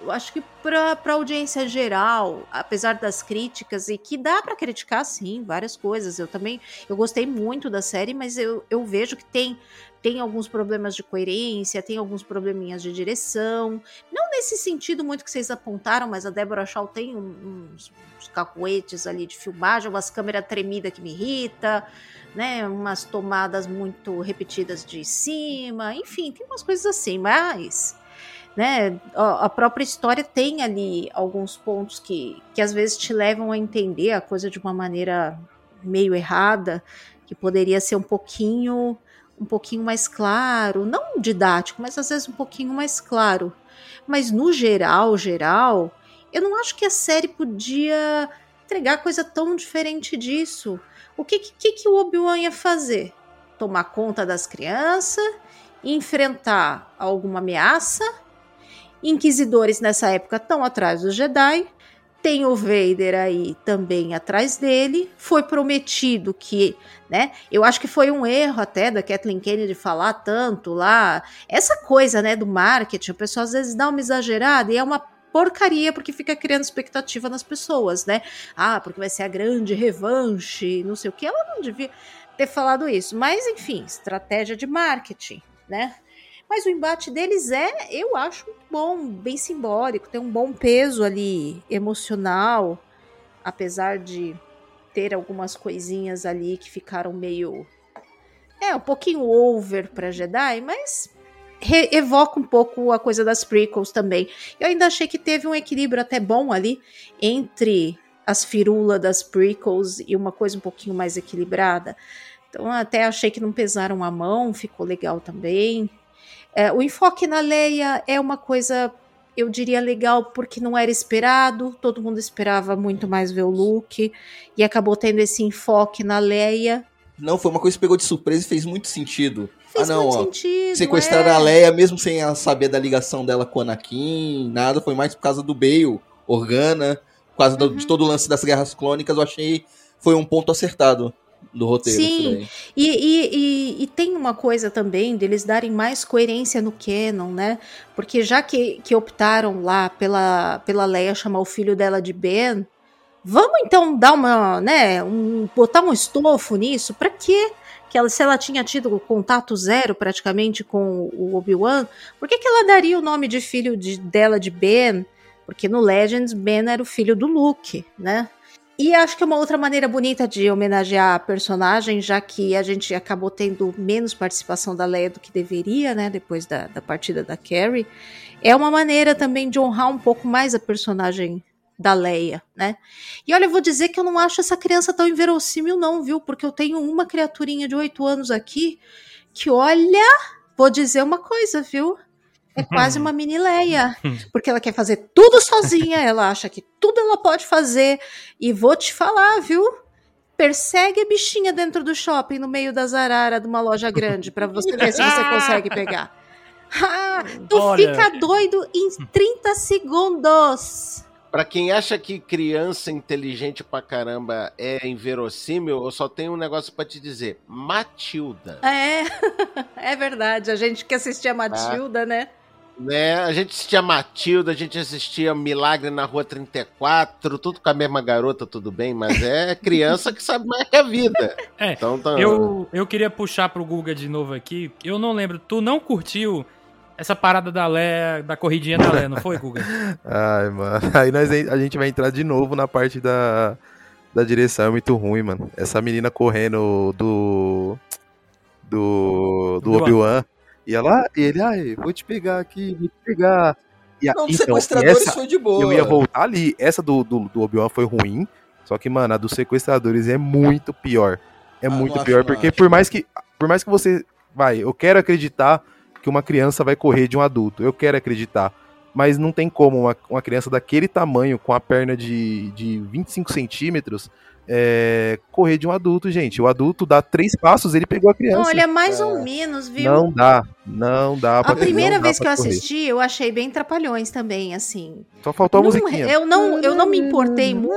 eu acho que pra, pra audiência geral, apesar das críticas, e que dá pra criticar, sim, várias coisas. Eu também, eu gostei muito da série, mas eu, eu vejo que tem, tem alguns problemas de coerência, tem alguns probleminhas de direção. Não nesse sentido muito que vocês apontaram, mas a Deborah Shaw tem uns, uns ali de filmagem, umas câmeras tremidas que me irrita, né? Umas tomadas muito repetidas de cima, enfim, tem umas coisas assim, mas né, a própria história tem ali alguns pontos que, que às vezes te levam a entender a coisa de uma maneira meio errada, que poderia ser um pouquinho um pouquinho mais claro, não didático, mas às vezes um pouquinho mais claro. Mas no geral, geral, eu não acho que a série podia entregar coisa tão diferente disso. O que que, que o Obi-Wan ia fazer? Tomar conta das crianças, enfrentar alguma ameaça. Inquisidores nessa época estão atrás dos Jedi. Tem o Vader aí também atrás dele. Foi prometido que, né? Eu acho que foi um erro até da Kathleen Kennedy falar tanto lá. Essa coisa, né, do marketing, o pessoal às vezes dá uma exagerada e é uma porcaria porque fica criando expectativa nas pessoas, né? Ah, porque vai ser a grande revanche, não sei o que. Ela não devia ter falado isso. Mas, enfim, estratégia de marketing, né? Mas o embate deles é, eu acho, bom, bem simbólico, tem um bom peso ali emocional, apesar de ter algumas coisinhas ali que ficaram meio. É, um pouquinho over pra Jedi, mas evoca um pouco a coisa das prequels também. Eu ainda achei que teve um equilíbrio até bom ali entre as firulas das prequels e uma coisa um pouquinho mais equilibrada. Então até achei que não pesaram a mão, ficou legal também. É, o enfoque na Leia é uma coisa, eu diria, legal porque não era esperado, todo mundo esperava muito mais ver o Luke, e acabou tendo esse enfoque na Leia.
Não, foi uma coisa que pegou de surpresa e fez muito sentido.
Fez
ah, não,
muito
ó.
sentido.
Sequestraram
é.
a Leia, mesmo sem ela saber da ligação dela com o Anakin, nada, foi mais por causa do Bale, Organa, por causa do-
Uhum.
de todo o lance das guerras clônicas, eu achei foi um ponto acertado do roteiro.
Sim. E, e, e, e tem uma coisa também deles darem mais coerência no canon, né? Porque já que, que optaram lá pela, pela Leia chamar o filho dela de Ben, vamos então dar uma, né, um, botar um estofo nisso? Pra quê? Que ela, se ela tinha tido contato zero praticamente com o Obi-Wan, por que, que ela daria o nome de filho de- dela de Ben? Porque no Legends, Ben era o filho do Luke, né? E acho que é uma outra maneira bonita de homenagear a personagem, já que a gente acabou tendo menos participação da Leia do que deveria, né? Depois da, da partida da Carrie. É uma maneira também de honrar um pouco mais a personagem da Leia, né? E olha, eu vou dizer que eu não acho essa criança tão inverossímil, não, viu? Porque eu tenho uma criaturinha de oito anos aqui que, olha, vou dizer uma coisa, viu? É quase uma mini Leia. Porque ela quer fazer tudo sozinha, ela acha que tudo ela pode fazer. E vou te falar, viu? Persegue a bichinha dentro do shopping, no meio das araras de uma loja grande, pra você ver se você consegue pegar. Ah, tu
Olha.
fica doido em 30 segundos.
Pra quem acha que criança inteligente pra caramba é inverossímil, eu só tenho um negócio pra te dizer. Matilda.
É, é verdade. A gente que assistia Matilda, né?
Né? A gente assistia Matilda, a gente assistia Milagre na Rua 34, tudo com a mesma garota, tudo bem, mas é criança que sabe mais que a vida.
É,
Então, tá-
Eu, eu queria puxar pro Guga de novo aqui. Eu não lembro, tu não curtiu essa parada da Lé, da corridinha da Lé, não foi, Guga?
Ai, mano. Aí nós, a gente vai entrar de novo na parte da, da direção. É muito ruim, mano. Essa menina correndo do. Do. Do
Obi-Wan.
Obi-Wan. E ela, e ele, ai, vou te pegar aqui, vou te pegar. E a-
Não,
então,
sequestradores
essa-
foi de boa.
Eu ia voltar ali. Essa do, do, do Obi-Wan foi ruim. Só que, mano, a dos sequestradores é muito pior. É
Ah,
muito pior.
acho,
porque por mais que. Por mais que você. Vai, eu quero acreditar que uma criança vai correr de um adulto. Eu quero acreditar. Mas não tem como uma, uma criança daquele tamanho, com a perna de, de 25 centímetros, é, correr de um adulto, gente. O adulto dá três passos, ele pegou a criança.
Olha, mais ou menos, viu?
não dá, não dá. pra-
A primeira vez que eu
correr.
assisti, eu achei bem trapalhões também, assim.
Só faltou a
Não-
musiquinha.
eu, não, eu não me importei muito,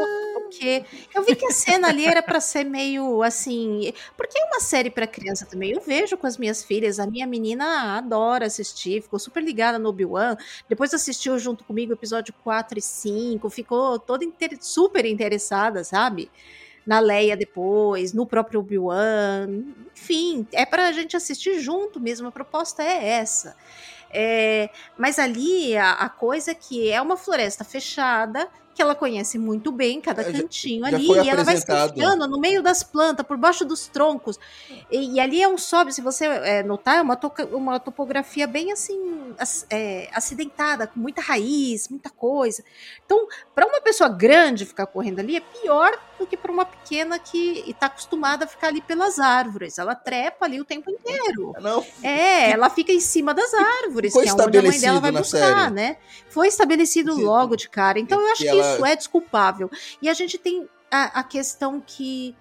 porque eu vi que a cena ali era pra ser meio assim. Porque é uma série pra criança também. Eu vejo com as minhas filhas, a minha menina adora assistir, ficou super ligada no Obi-Wan. Depois assistiu junto comigo o episódio 4 e 5, ficou toda inter- super interessada, sabe? Na Leia depois, no próprio Obi-Wan. enfim, é pra gente assistir junto mesmo, a proposta é essa. É, mas ali a, a coisa é que é uma floresta fechada, que ela conhece muito bem, cada
É, já-
cantinho
já
ali,
foi
e ela vai se enfiando no meio das plantas, por baixo dos troncos. E, e ali é um sobe, se você é, notar, é uma, uma topografia bem assim, é, acidentada, com muita raiz, muita coisa. Então, para uma pessoa grande ficar correndo ali, é pior do que para uma pequena que está acostumada a ficar ali pelas árvores. Ela trepa ali o tempo inteiro.
Não,
É, ela fica em cima das árvores,
Foi
que é onde a mãe dela vai buscar,
série.
né? Foi estabelecido
Sim.
logo de cara. Então, eu acho
E
que
ela-
isso é desculpável. E a gente tem a, a questão que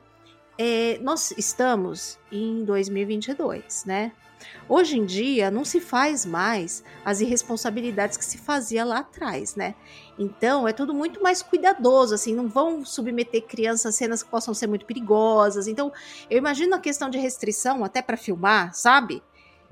é, nós estamos em 2022, né? Hoje em dia não se faz mais as irresponsabilidades que se fazia lá atrás, né? Então é tudo muito mais cuidadoso, assim, não vão submeter crianças a cenas que possam ser muito perigosas. Então, eu imagino a questão de restrição até para filmar, sabe?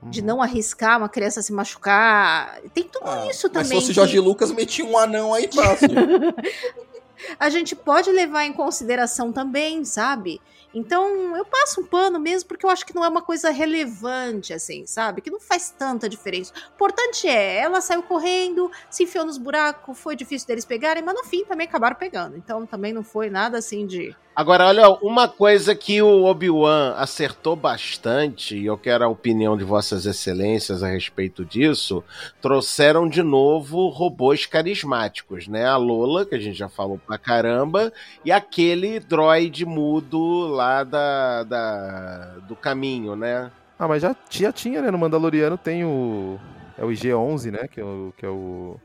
De não arriscar uma criança se machucar. Tem tudo
Ah,
isso
mas
também.
se fosse
que-
Jorge Lucas, metia um anão aí fácil.
a gente pode levar em consideração também, sabe? Então, eu passo um pano mesmo, porque eu acho que não é uma coisa relevante, assim, sabe? Que não faz tanta diferença. O importante é, ela saiu correndo, se enfiou nos buracos, foi difícil deles pegarem, mas no fim também acabaram pegando. Então, também não foi nada assim de.
Agora, olha, uma coisa que o Obi-Wan acertou bastante, e eu quero a opinião de Vossas Excelências a respeito disso, trouxeram de novo robôs carismáticos, né? A Lola, que a gente já falou pra caramba, e aquele droid mudo lá da, da- do caminho, né?
Ah, mas já, já tinha, né? No Mandaloriano tem o. É o IG-11, né? Que é o, que é o.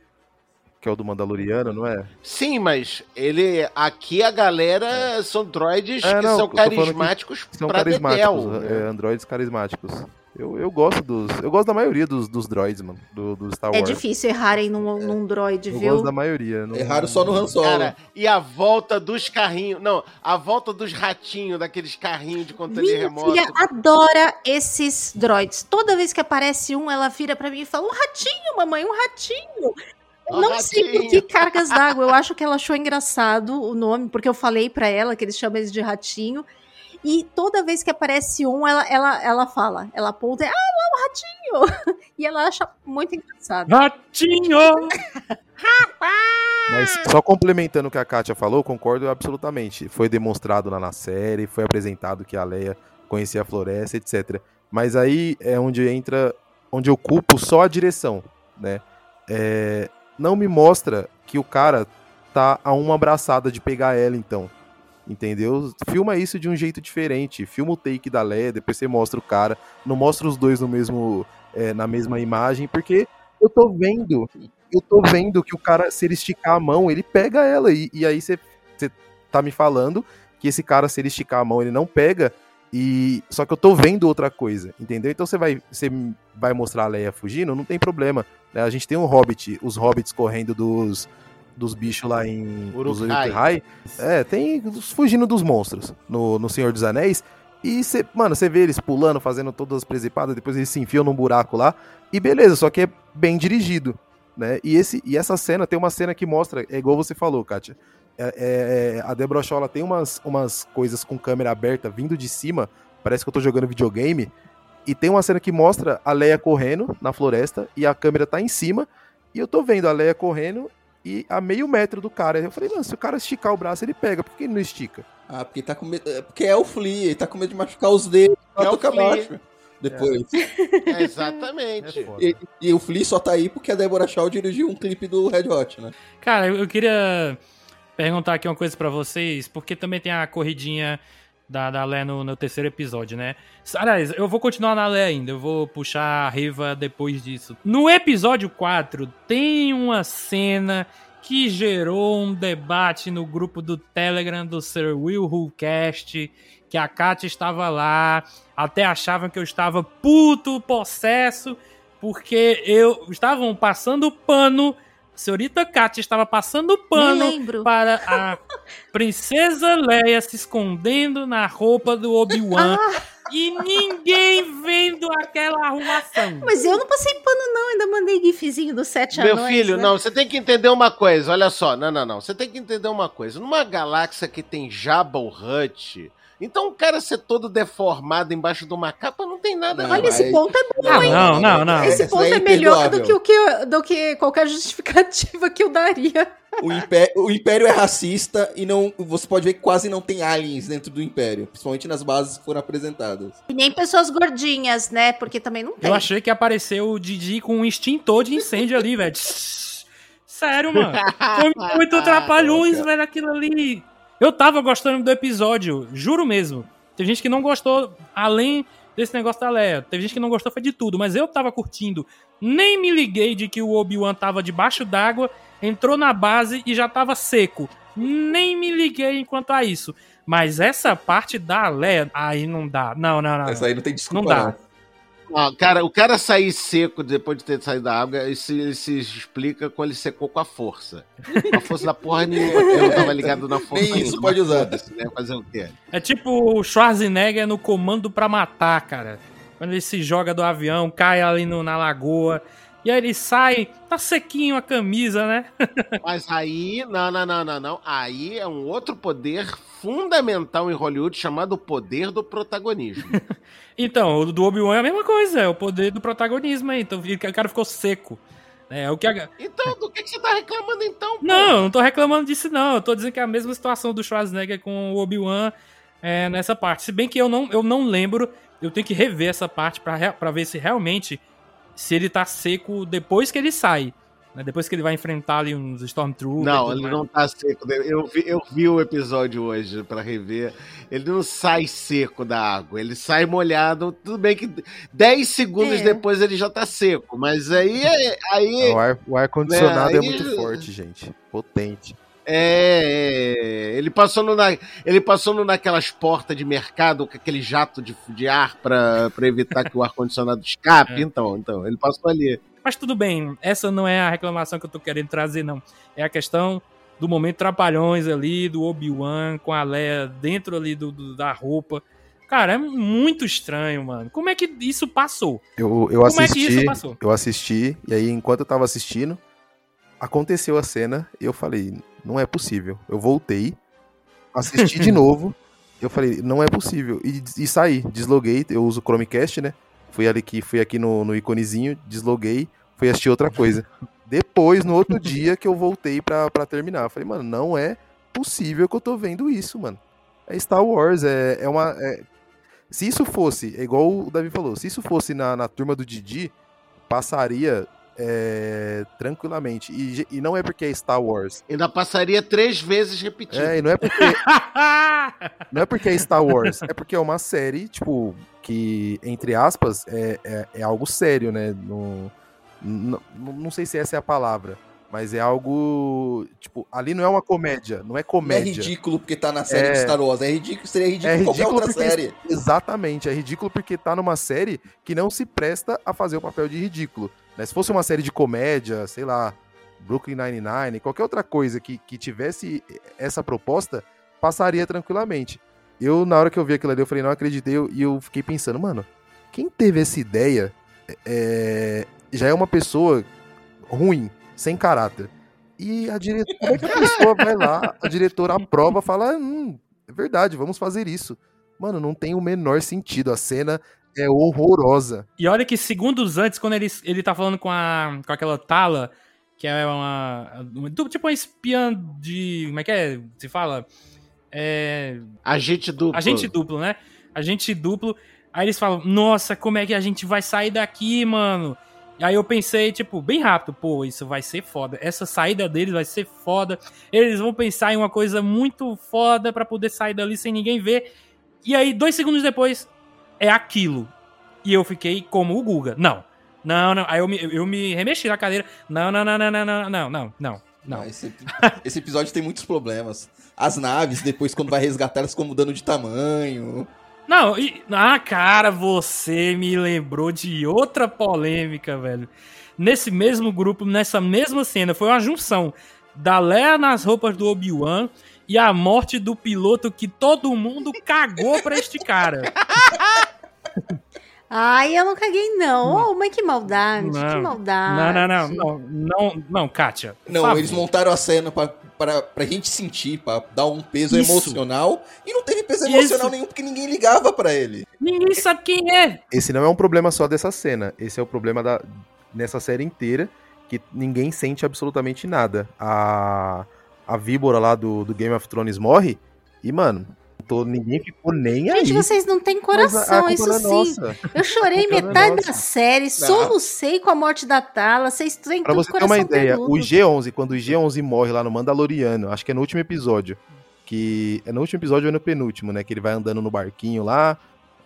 Que é o do Mandaloriano, não é?
Sim, mas ele. Aqui a galera são droids
É,
que
não,
são
falando que
carismáticos
São
pra
carismáticos,
dedéu, né?
é, androides carismáticos. Eu, eu gosto dos. Eu gosto da maioria dos, dos droids, mano. Do, do Star
É
Wars.
difícil errarem num, num droid,
Eu
viu?
gosto da maioria. Não...
Erraram só no Han Solo.
Cara, e a volta dos carrinhos. Não, a volta dos ratinhos, daqueles carrinhos de controle
Minha
remoto.
filha adora esses droids. Toda vez que aparece um, ela vira pra mim e fala: Um ratinho, mamãe, um ratinho. Eu
Um
não sei por que cargas d'água. Eu acho que ela achou engraçado o nome, porque eu falei pra ela que eles chamam eles de ratinho. E toda vez que aparece um, ela, ela, ela fala, ela aponta, ah, lá, um ratinho! E ela acha muito engraçado.
Ratinho!
Mas só complementando o que a Kátia falou, concordo absolutamente. Foi demonstrado lá na série, foi apresentado que a Leia conhecia a floresta, etc. Mas aí é onde entra, onde eu culpo só a direção, né? É, não me mostra que o cara tá a uma abraçada de pegar ela, então. Entendeu? Filma isso de um jeito diferente. Filma o take da Leia, depois você mostra o cara. Não mostra os dois no mesmo, é, na mesma imagem, porque eu tô vendo eu tô vendo que o cara, se ele esticar a mão, ele pega ela. E, e aí você tá me falando que esse cara, se ele esticar a mão, ele não pega. E só que eu tô vendo outra coisa, entendeu? Então você vai, você vai mostrar a Leia fugindo, não tem problema. né? A gente tem um hobbit, os hobbits correndo dos dos bichos lá em.
Uruk-hai.
É, tem fugindo dos monstros no, no Senhor dos Anéis. E você, mano, você vê eles pulando, fazendo todas as presepadas, depois eles se enfiam num buraco lá. E beleza, só que é bem dirigido né? E, esse, e essa cena tem uma cena que mostra, é igual você falou, Kátia. É, é, a Deborah Shaw tem umas, umas coisas com câmera aberta vindo de cima, parece que eu tô jogando videogame. E tem uma cena que mostra a Leia correndo na floresta e a câmera tá em cima. E eu tô vendo a Leia correndo e a meio metro do cara. Eu falei, mano, se o cara esticar o braço, ele pega. Por que ele não estica?
Ah, porque tá com medo. é Porque é o Flea, ele tá com medo de machucar os dedos pra
É o Flea.
baixo. Depois.
É, exatamente.
E, e o Flea só tá aí porque a Deborah Shaw dirigiu um clipe do Red Hot, né?
Cara, eu eu queria perguntar aqui uma coisa pra vocês, porque também tem a corridinha da, da Lé no, no terceiro episódio, né? Aliás, eu vou continuar na Lé ainda, eu vou puxar a Riva depois disso. No episódio 4, tem uma cena que gerou um debate no grupo do Telegram do Sir Will Who Cast, que a Kátia estava lá, até achavam que eu estava puto, possesso, porque eu estavam passando pano senhorita Kátia estava passando pano para a princesa Leia se escondendo na roupa do Obi-Wan e ninguém vendo aquela arrumação.
Mas eu não passei pano, não. Ainda mandei gifzinho dos sete
Meu
anões.
filho,
né?
não, você tem que entender uma coisa, olha só, não, não, não, você tem que entender uma coisa, numa galáxia que tem Jabba Hutt Então o cara ser todo deformado embaixo de uma capa não tem nada.
Não,
Olha,
mas-
esse ponto é bom,
Ah,
hein?
não, não, não.
Esse
Essa
ponto
aí
é melhor do que, o que, do que qualquer justificativa que eu daria.
O império, o Império é racista e não, você pode ver que quase não tem aliens dentro do Império, principalmente nas bases que foram apresentadas.
E nem pessoas gordinhas, né? Porque também não tem.
Eu achei que apareceu o Didi com um extintor de incêndio ali, velho. Sério, mano. Foi muito trapalhões,
Cara.
velho, aquilo ali. Eu tava gostando do episódio, juro mesmo. Teve gente que não gostou, além desse negócio da Leia. Teve gente que não gostou, foi de tudo. Mas eu tava curtindo. Nem me liguei de que o Obi-Wan tava debaixo d'água, entrou na base e já tava seco. Nem me liguei enquanto a isso. Mas essa parte da Leia, aí não dá. Não, não, não.
Essa aí não tem desculpa.
Não dá.
Ah, cara, o cara sair seco depois de ter saído da água, isso, ele se explica quando ele secou com a força. Com a força da porra nenhuma. Eu não tava ligado na força
Nem isso pode usar.
Né? Fazer o quê?
É tipo o Schwarzenegger no comando pra matar, cara. Quando ele se joga do avião, cai ali no- na lagoa. E aí ele sai, tá sequinho a camisa, né?
Mas aí, não, não, não, não, não. Aí é um outro poder fundamental em Hollywood chamado poder do protagonismo.
Então, o do Obi-Wan é a mesma coisa, é o poder do protagonismo aí. Então o cara ficou seco. É, o que a...
Então, do que, que você tá reclamando então? pô?
Não, eu não tô reclamando disso, não. Eu tô dizendo que é a mesma situação do Schwarzenegger com o Obi-Wan é, nessa parte. Se bem que eu não, eu não lembro, eu tenho que rever essa parte pra ver se realmente se ele tá seco depois que ele sai. né? Depois que ele vai enfrentar ali uns Stormtroopers. e
Não,
tudo
ele
mais.
não tá seco. Eu vi, eu vi o episódio hoje pra rever. Ele não sai seco da água, ele sai molhado. Tudo bem que 10 segundos
É.
depois ele já tá seco, mas aí é- aí
O ar- o ar-condicionado
É,
é,
aí-
muito forte, gente. Potente.
É, é, ele passou no na, ele passou no naquelas portas de mercado com aquele jato de, de ar pra pra evitar que o ar condicionado escape.
É.
Então, então ele passou ali.
Mas tudo bem, essa não é a reclamação que eu tô querendo trazer, não. É a questão do momento trapalhões ali, do Obi-Wan com a Leia dentro ali do, do- da roupa. Cara, é muito estranho, mano. Como é que isso passou?
Eu, eu
Como é que
assisti,
isso passou?
eu assisti, e aí enquanto eu tava assistindo, aconteceu a cena, e eu falei, não é possível. Eu voltei, assisti de novo, eu falei, não é possível. E, e saí, desloguei, eu uso o Chromecast, né? Fui ali que fui aqui no, no iconezinho, desloguei, fui assistir outra coisa. Depois, no outro dia, que eu voltei pra, pra terminar. Eu falei, mano, não é possível que eu tô vendo isso, mano. É Star Wars, é, é uma. é- Se isso fosse, é igual o Davi falou, se isso fosse na, na turma do Didi, passaria é, tranquilamente. E, e não é porque é Star Wars.
Ainda passaria três vezes repetido.
É, e não é porque, não é porque é Star Wars, é porque é uma série, tipo, que, entre aspas, é, é, é algo sério, né? No, não, não sei se essa é a palavra, mas é algo. Tipo, ali não é uma comédia, não é
Não é
comédia.
ridículo porque tá na série
É.
de Star Wars. É ridículo, seria ridículo,
É
em qualquer
ridículo
outra
porque,
série.
Exatamente, é ridículo porque tá numa série que não se presta a fazer o papel de ridículo. Né? Se fosse uma série de comédia, sei lá, Brooklyn Nine-Nine, qualquer outra coisa que, que tivesse essa proposta, passaria tranquilamente. Eu, na hora que eu vi aquilo ali, eu falei, não acreditei, e eu fiquei pensando, mano, quem teve essa ideia é, já é uma pessoa ruim, sem caráter. E a diretora, é a pessoa vai lá, a diretora aprova, fala, hum, é verdade, vamos fazer isso. Mano, não tem o menor sentido. A cena é horrorosa.
E olha que segundos antes, quando ele, ele tá falando com, a, com aquela Tala, que é uma, uma- Tipo uma espiã de. Como é que é? Se fala? É.
Agente duplo.
Agente duplo, né? Agente duplo. Aí eles falam, nossa, como é que a gente vai sair daqui, mano? E aí eu pensei, tipo, bem rápido, pô, isso vai ser foda. Essa saída deles vai ser foda. Eles vão pensar em uma coisa muito foda pra poder sair dali sem ninguém ver. E aí, dois segundos depois, é aquilo. E eu fiquei como o Guga. Não. Não, não. Aí eu me, eu me remexi na cadeira. Não, não, não, não, não, não, não, não, não. Não.
Esse, esse episódio tem muitos problemas. As naves, depois, quando vai resgatar, elas ficam mudando de tamanho.
Não, e, ah, cara, você me lembrou de outra polêmica, velho. Nesse mesmo grupo, nessa mesma cena, foi uma junção da Leia nas roupas do Obi-Wan e a morte do piloto que todo mundo cagou pra este cara.
Ai, eu não caguei, não. Oh, mas que maldade, que
Não.
maldade.
Não, não, não, não, não, não, Kátia.
Não,
favor.
eles montaram a cena pra, pra, pra gente sentir, pra dar um peso
Isso.
emocional. E não teve peso emocional
Isso.
nenhum, porque ninguém ligava pra ele.
Ninguém sabe quem é.
Esse não é um problema só dessa cena. Esse é o problema da, nessa série inteira, que ninguém sente absolutamente nada. A, a víbora lá do, do Game of Thrones morre, e, mano, tô, ninguém ficou nem aí.
Gente, vocês não têm
Mas a- a
coração, isso
é
sim. Eu chorei
é
metade
nossa.
da série, solucei com a morte da Tala, vocês têm
Pra você ter uma
coração
ideia,
peludo.
o G11, quando o G11 morre lá no Mandaloriano, acho que é no último episódio, que é no último episódio ou no penúltimo, né, que ele vai andando no barquinho lá.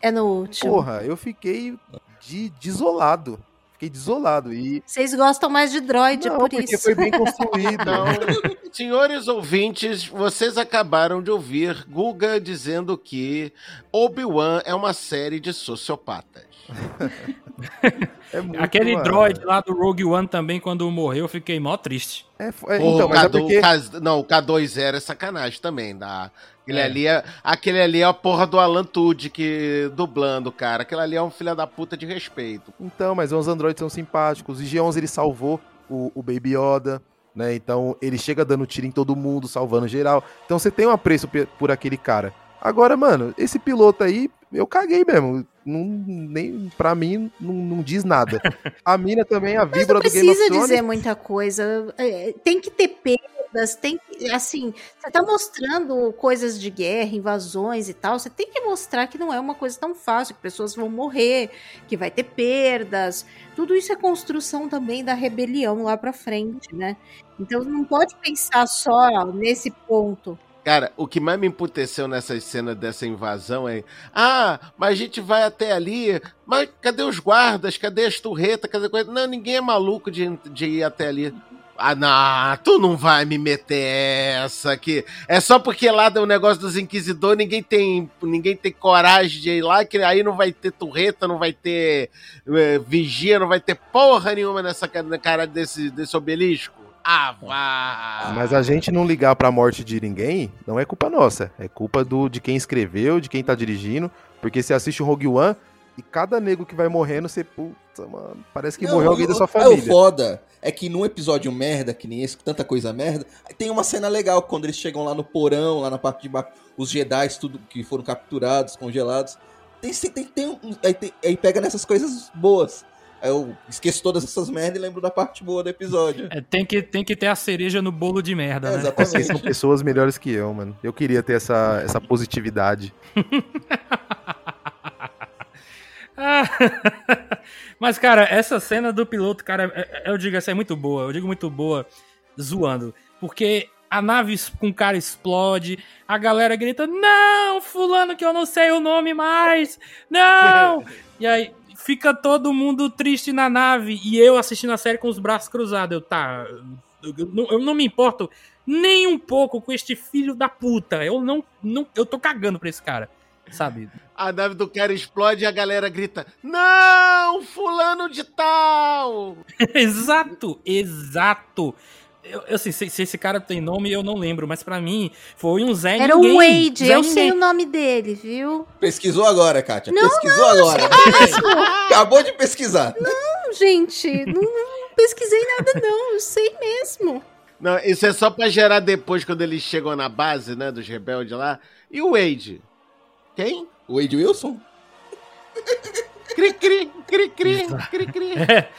É no último.
Porra, eu fiquei de, desolado. Fiquei desolado e
Vocês gostam mais de droid, é
não,
por
porque
isso.
foi bem construído.
Senhores ouvintes, vocês acabaram de ouvir Guga dizendo que Obi-Wan é uma série de sociopatas.
É muito,
Aquele
mano.
droid lá do Rogue One também, quando morreu, eu fiquei mó triste.
É, é, então,
o
mas é
K2
porque...
K- não, o K2-0 é sacanagem também. Da... Aquele,
É.
ali é, aquele ali é a porra do Alan Tudyk dublando, cara. Aquele ali é um filho da puta de respeito.
Então, mas os androides são simpáticos. O G11 ele salvou o, o Baby Yoda, né? Então ele chega dando tiro em todo mundo, salvando geral. Então você tem um apreço por aquele cara. Agora, mano, esse piloto aí, eu caguei mesmo. Não, nem, pra mim, não, não diz nada. A mina também, a
não
do Game of
precisa
Thrones.
dizer muita coisa. É, Tem que ter perdas, tem que, assim, você tá mostrando coisas de guerra, invasões e tal, você tem que mostrar que não é uma coisa tão fácil, que pessoas vão morrer, que vai ter perdas. Tudo isso é construção também da rebelião lá pra frente, né? Então não pode pensar só nesse ponto.
Cara, o que mais me emputeceu nessa cena dessa invasão é. Ah, mas a gente vai até ali. Mas cadê os guardas? Cadê as turretas? Cadê coisa? Não, ninguém é maluco de, de ir até ali. Ah, não, tu não vai me meter essa aqui. É só porque lá do negócio dos inquisidores ninguém tem, ninguém tem coragem de ir lá, que aí não vai ter turreta, não vai ter eh, vigia, não vai ter porra nenhuma nessa cara desse, desse obelisco. Ah, vá!
Mas a gente não ligar pra morte de ninguém não é culpa nossa. É culpa do, de quem escreveu, de quem tá dirigindo. Porque você assiste o Rogue One e cada nego que vai morrendo, você, puta, mano, parece que
Não,
morreu alguém da sua
é
família.
o foda é que num episódio merda, que nem esse, com tanta coisa merda, tem uma cena legal quando eles chegam lá no porão, lá na parte de baixo, os Jedi, tudo que foram capturados, congelados. Tem, tem, tem, um- aí, tem- aí pega nessas coisas boas. Aí eu esqueço todas essas merdas e lembro da parte boa do episódio.
É, tem, que, tem que ter a cereja no bolo de merda,
É,
né?
Vocês são
exatamente.
pessoas melhores que eu, mano. Eu queria ter essa, essa positividade.
Mas, cara, essa cena do piloto, cara, é- é- eu digo, essa é muito boa. Eu digo muito boa, zoando. Porque a nave com o cara explode, a galera grita, não, fulano que eu não sei o nome mais, não! e aí fica todo mundo triste na nave e eu assistindo a série com os braços cruzados. Eu, tá, eu, eu não, eu não me importo nem um pouco com este filho da puta. Eu não, não eu tô cagando pra esse cara, sabe?
A nave do cara explode e a galera grita: Não, fulano de tal!
exato, exato. Eu, eu assim, se, se esse cara tem nome, eu não lembro, mas pra mim foi um Zé
Era
Ninguém.
o Wade,
Zé
eu sei
Ninguém.
o nome dele, viu?
Pesquisou agora, Kátia.
Não,
Pesquisou agora. Acabou de pesquisar.
Não, gente, não, não pesquisei nada não, eu sei mesmo.
Não, isso é só pra gerar depois, quando eles chegam na base, né, dos rebeldes lá. E o Wade? Quem?
O Wade Wilson?
Cri, cri, cri, cri, cri, cri.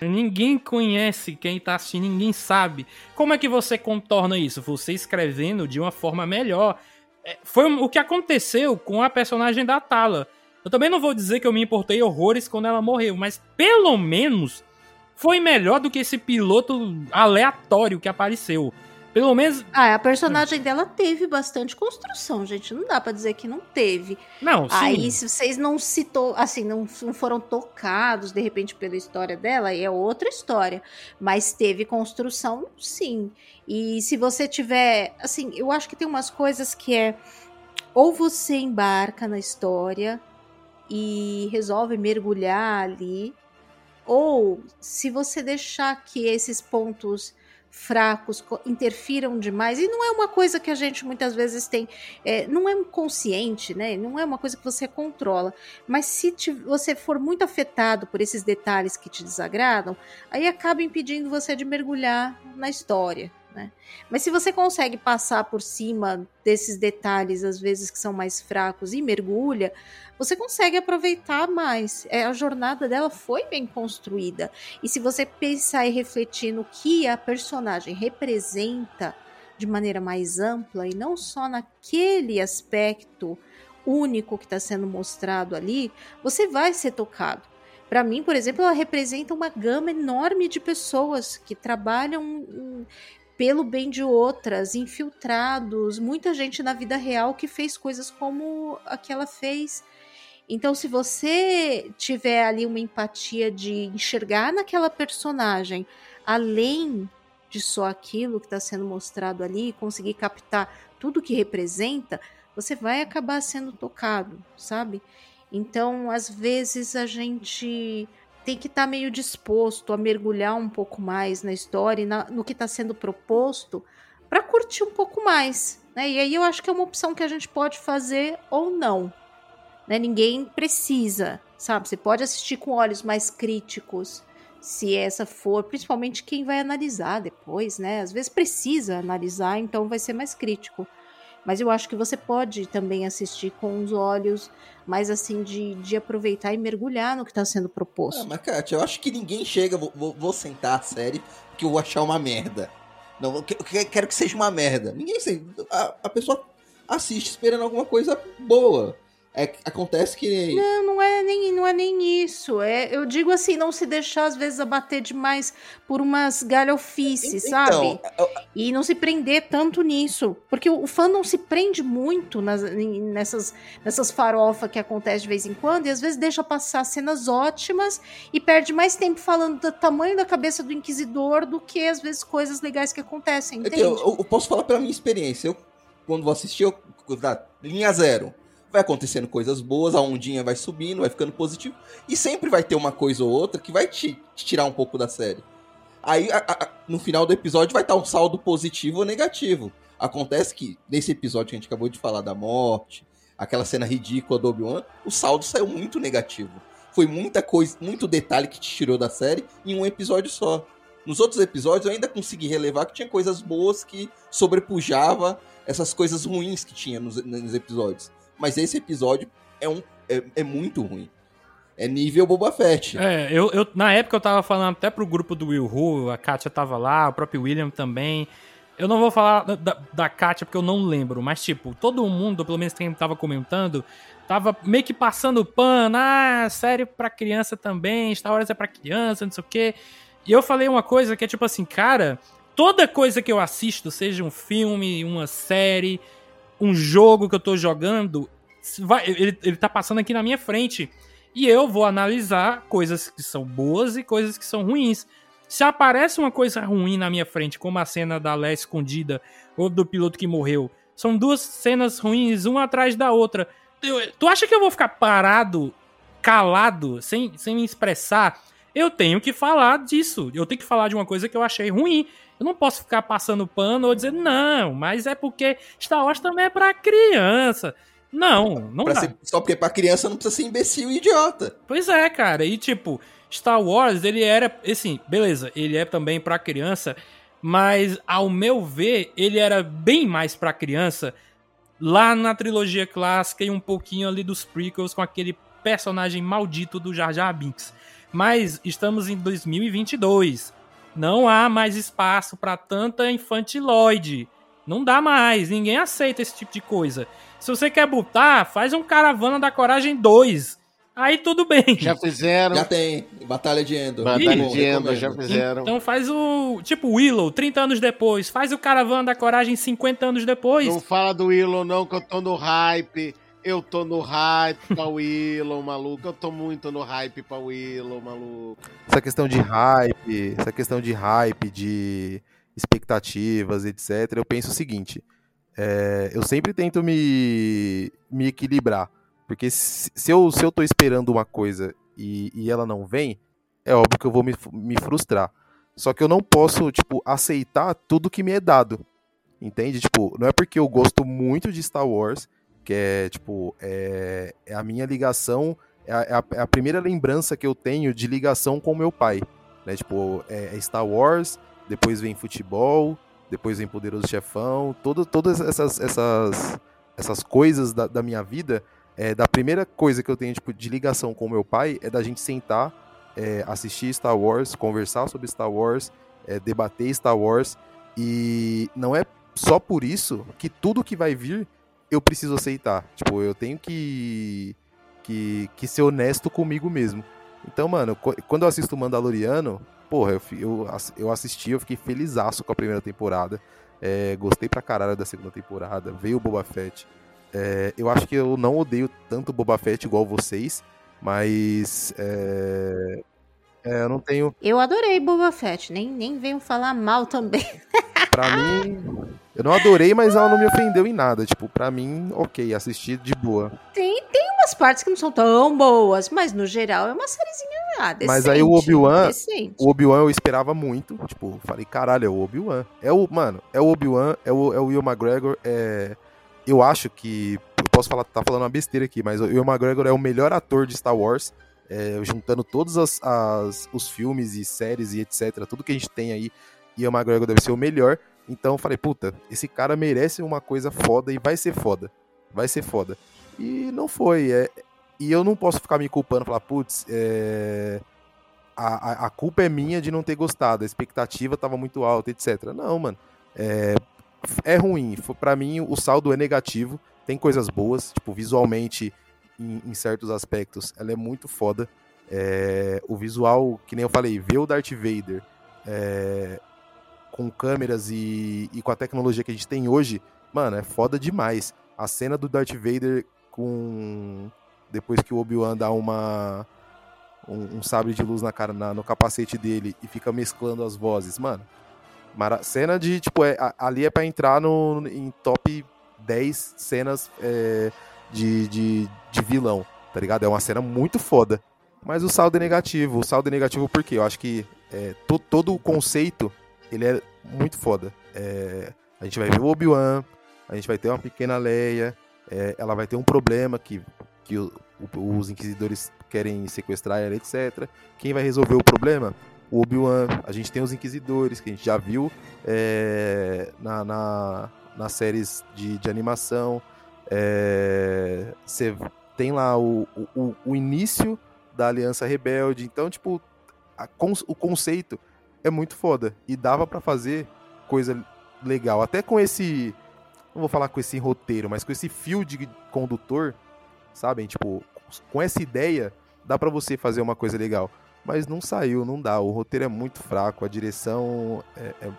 É. ninguém conhece quem tá assistindo, ninguém sabe. Como é que você contorna isso? Você escrevendo de uma forma melhor. É, Foi o que aconteceu com a personagem da Tala. Eu também não vou dizer que eu me importei horrores quando ela morreu, mas pelo menos foi melhor do que esse piloto aleatório que apareceu. Pelo menos.
Ah, a personagem dela teve bastante construção, gente. Não dá pra dizer que não teve.
Não, sim.
Aí, se vocês não citou, assim, não, não foram tocados de repente pela história dela, aí é outra história. Mas teve construção, sim. E se você tiver, assim, eu acho que tem umas coisas que é ou você embarca na história e resolve mergulhar ali, ou se você deixar que esses pontos fracos co- interfiram demais, e não é uma coisa que a gente muitas vezes tem, é, não é um consciente, né? Não é uma coisa que você controla, mas se te- você for muito afetado por esses detalhes que te desagradam, aí acaba impedindo você de mergulhar na história. Né? Mas se você consegue passar por cima desses detalhes, às vezes que são mais fracos, e mergulha, você consegue aproveitar mais. É, a jornada dela foi bem construída. E se você pensar e refletir no que a personagem representa de maneira mais ampla, e não só naquele aspecto único que está sendo mostrado ali, você vai ser tocado. Para mim, por exemplo, ela representa uma gama enorme de pessoas que trabalham pelo bem de outras, infiltrados, muita gente na vida real que fez coisas como a que ela fez. Então, se você tiver ali uma empatia de enxergar naquela personagem além de só aquilo que está sendo mostrado ali, conseguir captar tudo que representa, você vai acabar sendo tocado, sabe? Então, às vezes a gente tem que estar tá meio disposto a mergulhar um pouco mais na história e na, no que está sendo proposto para curtir um pouco mais. Né? E aí eu acho que é uma opção que a gente pode fazer ou não. Né? Ninguém precisa, sabe? Você pode assistir com olhos mais críticos, se essa for, principalmente quem vai analisar depois, né? Às vezes precisa analisar, então vai ser mais crítico. Mas eu acho que você pode também assistir com os olhos mais assim de, de aproveitar e mergulhar no que está sendo proposto.
Ah, mas, Kátia, eu acho que ninguém chega, vou, vou, sentar a série que eu vou achar uma merda. Não, quero que seja uma merda. Ninguém sei. A, a pessoa assiste esperando alguma coisa boa. É, acontece que.
Não, não é, nem, não é nem isso. É, eu digo assim, não se deixar, às vezes, abater demais por umas galhofices, então, sabe? Eu... E não se prender tanto nisso. Porque o, o fã não se prende muito nas, nessas, nessas farofas que acontecem de vez em quando, e às vezes deixa passar cenas ótimas e perde mais tempo falando do tamanho da cabeça do Inquisidor do que, às vezes, coisas legais que acontecem. Entende?
Eu, eu, eu posso falar pela minha experiência. Eu, quando vou assistir, eu, linha zero vai acontecendo coisas boas, a ondinha vai subindo, vai ficando positivo, e sempre vai ter uma coisa ou outra que vai te, te tirar um pouco da série. Aí, a, a, no final do episódio, vai estar um saldo positivo ou negativo. Acontece que, nesse episódio que a gente acabou de falar da morte, aquela cena ridícula do Obi-Wan, o saldo saiu muito negativo. Foi muita coisa, muito detalhe que te tirou da série em um episódio só. Nos outros episódios eu ainda consegui relevar que tinha coisas boas que sobrepujava essas coisas ruins que tinha nos, nos episódios. Mas esse episódio é, um, é, é muito ruim. É nível Boba Fett.
É, eu, eu, na época eu tava falando até pro grupo do Will Who, a Katia tava lá, o próprio William também. Eu não vou falar da, da Katia porque eu não lembro, mas tipo, todo mundo, pelo menos quem tava comentando, tava meio que passando pano, ah, sério pra criança também, Star Wars é pra criança, não sei o quê. E eu falei uma coisa que é tipo assim, cara, toda coisa que eu assisto, seja um filme, uma série, um jogo que eu tô jogando, vai, ele, ele tá passando aqui na minha frente. E eu vou analisar coisas que são boas e coisas que são ruins. Se aparece uma coisa ruim na minha frente, como a cena da Lé escondida ou do piloto que morreu, são duas cenas ruins, uma atrás da outra. Eu, tu acha que eu vou ficar parado, calado, sem, sem me expressar? Eu tenho que falar disso. Eu tenho que falar de uma coisa que eu achei ruim. Eu não posso ficar passando pano ou dizer, não, mas é porque Star Wars também é pra criança. Não, não
pra
dá. Ser,
só porque pra criança não precisa ser imbecil e idiota.
Pois é, cara. E tipo, Star Wars, ele era, assim, beleza, ele é também pra criança, mas ao meu ver, ele era bem mais pra criança lá na trilogia clássica e um pouquinho ali dos prequels com aquele personagem maldito do Jar Jar Binks. Mas estamos em 2022. Não há mais espaço para tanta infantiloide. Não dá mais, ninguém aceita esse tipo de coisa. Se você quer botar, faz um Caravana da Coragem 2. Aí tudo bem.
Já fizeram.
Já tem. Batalha de Endor.
Batalha de Endor, já fizeram.
Então faz o. Tipo Willow, 30 anos depois. Faz o Caravana da Coragem 50 anos depois.
Não fala do Willow, não, que eu tô no hype. Eu tô no hype pra Willow, maluco. Eu tô muito no hype pra Willow, maluco.
Essa questão de hype, essa questão de hype, de expectativas, etc. Eu penso o seguinte: é, eu sempre tento me, me equilibrar. Porque se, eu, se eu tô esperando uma coisa e, e ela não vem, é óbvio que eu vou me, me frustrar. Só que eu não posso, tipo, aceitar tudo que me é dado. Entende? Tipo, não é porque eu gosto muito de Star Wars que é tipo é, é a minha ligação é a, é, é a, primeira lembrança que eu tenho de ligação com meu pai né? Tipo é, é Star Wars depois vem futebol depois vem Poderoso Chefão, todo, todas essas, essas, essas coisas da, da minha vida, é, da primeira coisa que eu tenho tipo, de ligação com meu pai é da gente sentar, é, assistir Star Wars, conversar sobre Star Wars, é, debater Star Wars, e não é só por isso que tudo que vai vir eu preciso aceitar. Tipo, eu tenho que, que, que ser honesto comigo mesmo. Então, mano, quando eu assisto Mandaloriano, porra, eu, eu, eu assisti, eu fiquei felizaço com a primeira temporada. É, gostei pra caralho da segunda temporada. Veio o Boba Fett. É, eu acho que eu não odeio tanto Boba Fett igual vocês, mas. É, é, eu não tenho.
Eu adorei Boba Fett, nem, nem venho falar mal também.
pra mim. Eu não adorei, mas ela não me ofendeu em nada. Tipo, pra mim, ok, assisti de boa.
Tem, tem umas partes que não são tão boas, mas no geral é uma sériezinha ah, decente,
Mas aí o Obi-Wan, o Obi-Wan eu esperava muito. Tipo, falei, caralho, é o Obi-Wan. É o, mano, é o Obi-Wan, é o, é o Will McGregor, é... Eu acho que, eu posso falar, tá falando uma besteira aqui, mas o Will McGregor é o melhor ator de Star Wars. É, juntando todos as, as, os filmes e séries e etc, tudo que a gente tem aí, Ian McGregor deve ser o melhor. Então eu falei, puta, esse cara merece uma coisa foda e vai ser foda. Vai ser foda. E não foi. É, e eu não posso ficar me culpando, falar, putz, é, a, a, culpa é minha de não ter gostado, a expectativa estava muito alta, etc. Não, mano. É, é ruim. Para mim, o saldo é negativo. Tem coisas boas, tipo, visualmente, em, em certos aspectos, ela é muito foda. É, o visual, que nem eu falei, ver o Darth Vader é, com câmeras e, e com a tecnologia que a gente tem hoje, mano, é foda demais. A cena do Darth Vader com. Depois que o Obi-Wan dá uma. Um, um, sabre de luz na cara, na, no capacete dele e fica mesclando as vozes, mano. Mara... Cena de, tipo, é, ali é pra entrar no, em top 10 cenas é, de, de, de vilão, tá ligado? É uma cena muito foda. Mas o saldo é negativo. O saldo é negativo porque eu acho que é, to, todo o conceito ele é muito foda. É, a gente vai ver o Obi-Wan, a gente vai ter uma pequena Leia, é, ela vai ter um problema que, que o, o, os inquisidores querem sequestrar ela, etc. Quem vai resolver o problema? O Obi-Wan. A gente tem os inquisidores, que a gente já viu é, na, na, nas séries de, de animação. Você é, tem lá o, o, o, início da Aliança Rebelde. Então, tipo, a, o conceito é muito foda. E dava para fazer coisa legal. Até com esse. Não vou falar com esse roteiro, mas com esse fio de condutor, sabem? Tipo, com essa ideia, dá para você fazer uma coisa legal. Mas não saiu, não dá. O roteiro é muito fraco, a direção. É, é...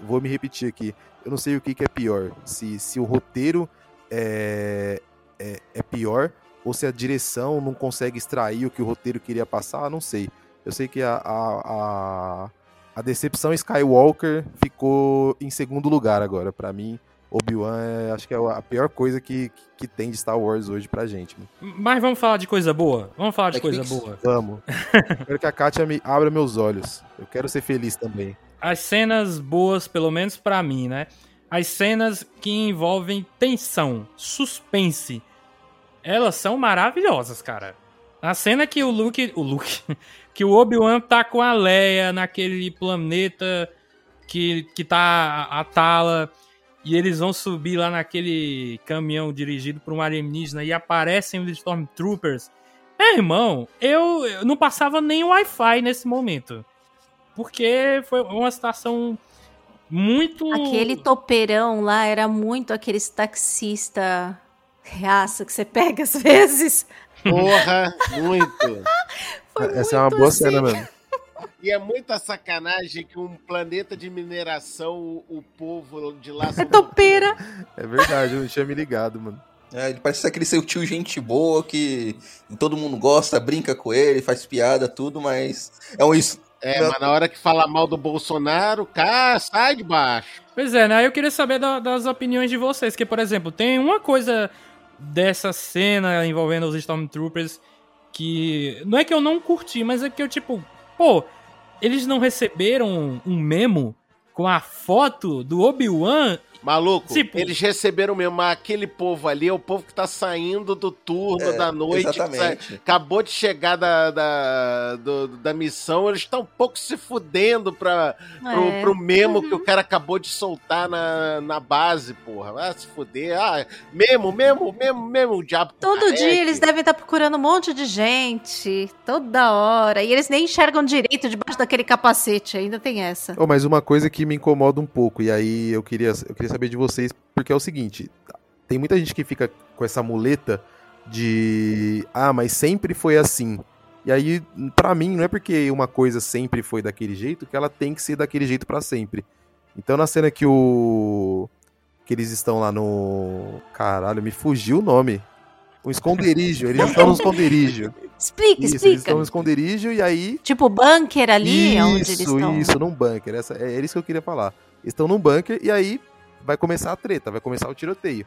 Vou me repetir aqui. Eu não sei o que, que é pior. Se, se o roteiro é, é, é pior ou se a direção não consegue extrair o que o roteiro queria passar, não sei. Eu sei que a, a, a a decepção Skywalker ficou em segundo lugar agora. para mim, Obi-Wan é, acho que é a pior coisa que, que tem de Star Wars hoje pra gente.
Mas vamos falar de coisa boa? Vamos falar de é coisa boa.
Vamos. quero que a Katia me abra meus olhos. Eu quero ser feliz também.
As cenas boas, pelo menos para mim, né? As cenas que envolvem tensão, suspense, elas são maravilhosas, cara. A cena que o Luke. O Luke. que o Obi-Wan tá com a Leia naquele planeta que, que tá a Tala e eles vão subir lá naquele caminhão dirigido por um alienígena e aparecem os Stormtroopers. É, irmão, eu, eu não passava nem Wi-Fi nesse momento. Porque foi uma situação muito.
Aquele topeirão lá era muito aqueles taxista reaça que você pega às vezes.
Porra, muito.
Essa é uma boa assim. cena mesmo.
E é muita sacanagem que um planeta de mineração, o, o povo de lá.
É topeira.
É verdade, eu não tinha me ligado, mano.
É, ele parece aquele seu tio gente boa que todo mundo gosta, brinca com ele, faz piada, tudo, mas é um isso.
É, mas na hora que fala mal do Bolsonaro, cara, sai de baixo.
Pois é, né? Eu queria saber da, das opiniões de vocês, que, por exemplo, tem uma coisa dessa cena envolvendo os Stormtroopers que. Não é que eu não curti, mas é que eu, tipo, pô, eles não receberam um memo com a foto do Obi-Wan
Maluco,
pô.
eles receberam mesmo, mas aquele povo ali é o povo que tá saindo do turno
É,
da noite, que
exatamente.
sa- acabou de chegar da, da, do- da missão, eles estão um pouco se fudendo pra, pro,
É.
pro memo que o cara acabou de soltar na, na base, porra. Vai se fuder. Ah, memo, memo, memo, memo, o diabo.
Todo
carregue.
dia eles devem estar procurando um monte de gente, toda hora. E eles nem enxergam direito debaixo daquele capacete, ainda tem essa.
Oh, mas uma coisa que me incomoda um pouco, e aí eu queria, eu queria saber de vocês, porque é o seguinte: tem muita gente que fica com essa muleta de. Ah, mas sempre foi assim. E aí, pra mim, não é porque uma coisa sempre foi daquele jeito que ela tem que ser daquele jeito pra sempre. Então, na cena que o. que eles estão lá no. Caralho, me fugiu o nome. Um esconderijo. Eles estão no esconderijo.
Explica,
Isso, eles
explica.
estão no esconderijo e aí
Tipo bunker ali, onde eles
isso,
estão.
isso, num bunker. Essa, é, é isso que eu queria falar. Eles estão num bunker e aí vai começar a treta, vai começar o tiroteio.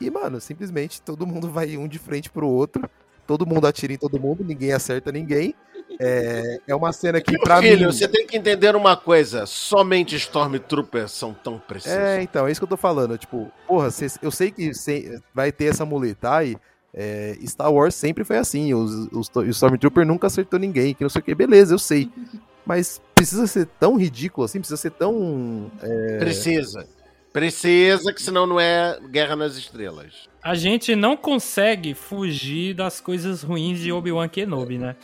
E, mano, simplesmente todo mundo vai um de frente pro outro, todo mundo atira em todo mundo, ninguém acerta ninguém. É, é uma cena que, pra
Filho,
mim.
você tem que entender uma coisa: somente Stormtroopers são tão precisos.
É, então, é isso que eu tô falando. Tipo, porra, cês- eu sei que cê- vai ter essa muleta aí. é, Star Wars sempre foi assim. Os, os, os Stormtrooper nunca acertou ninguém, que não sei o que. Beleza, eu sei. Mas precisa ser tão ridículo assim? Precisa ser tão. é,
Precisa. Precisa, que senão não é Guerra nas Estrelas.
A gente não consegue fugir das coisas ruins de Obi-Wan Kenobi, né?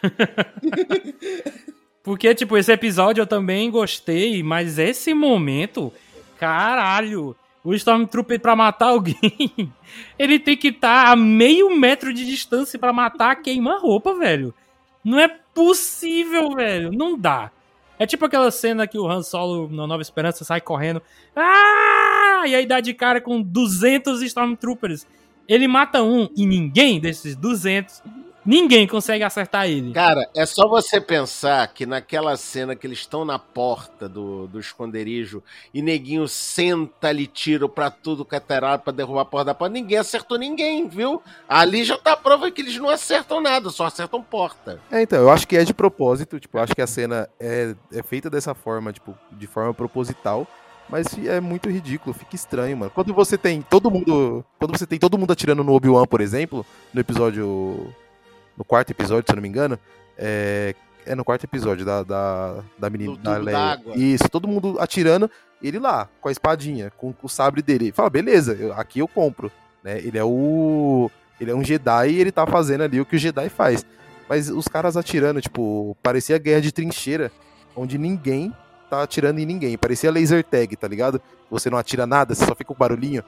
Porque, tipo, esse episódio eu também gostei, mas esse momento, caralho, o Stormtrooper pra matar alguém, ele tem que estar a meio metro de distância pra matar a queima-roupa, velho. Não é possível, velho. Não dá. É tipo aquela cena que o Han Solo, na Nova Esperança, sai correndo. Ah! E aí dá de cara com 200 Stormtroopers. Ele mata um e ninguém desses 200, ninguém consegue acertar ele.
Cara, é só você pensar que naquela cena que eles estão na porta do, do esconderijo e neguinho senta ali tiro pra tudo que é terado pra derrubar a porta da porta, ninguém acertou ninguém, viu? Ali já tá a prova que eles não acertam nada, só acertam porta.
É, então, eu acho que é de propósito, tipo, eu acho que a cena é, é feita dessa forma, tipo, de forma proposital, mas é muito ridículo, fica estranho, mano. Quando você tem todo mundo, quando você tem todo mundo atirando no Obi-Wan, por exemplo, no episódio no quarto episódio, se eu não me engano, é, é no quarto episódio da da, da menina da Leia. Isso, todo mundo atirando, ele lá com a espadinha, com, com o sabre dele. Ele Fala, beleza, eu- aqui eu compro, né? Ele é o ele é um Jedi e ele tá fazendo ali o que o Jedi faz. Mas os caras atirando, tipo, parecia guerra de trincheira, onde ninguém tá atirando em ninguém. Parecia laser tag, tá ligado? Você não atira nada, você só fica com barulhinho.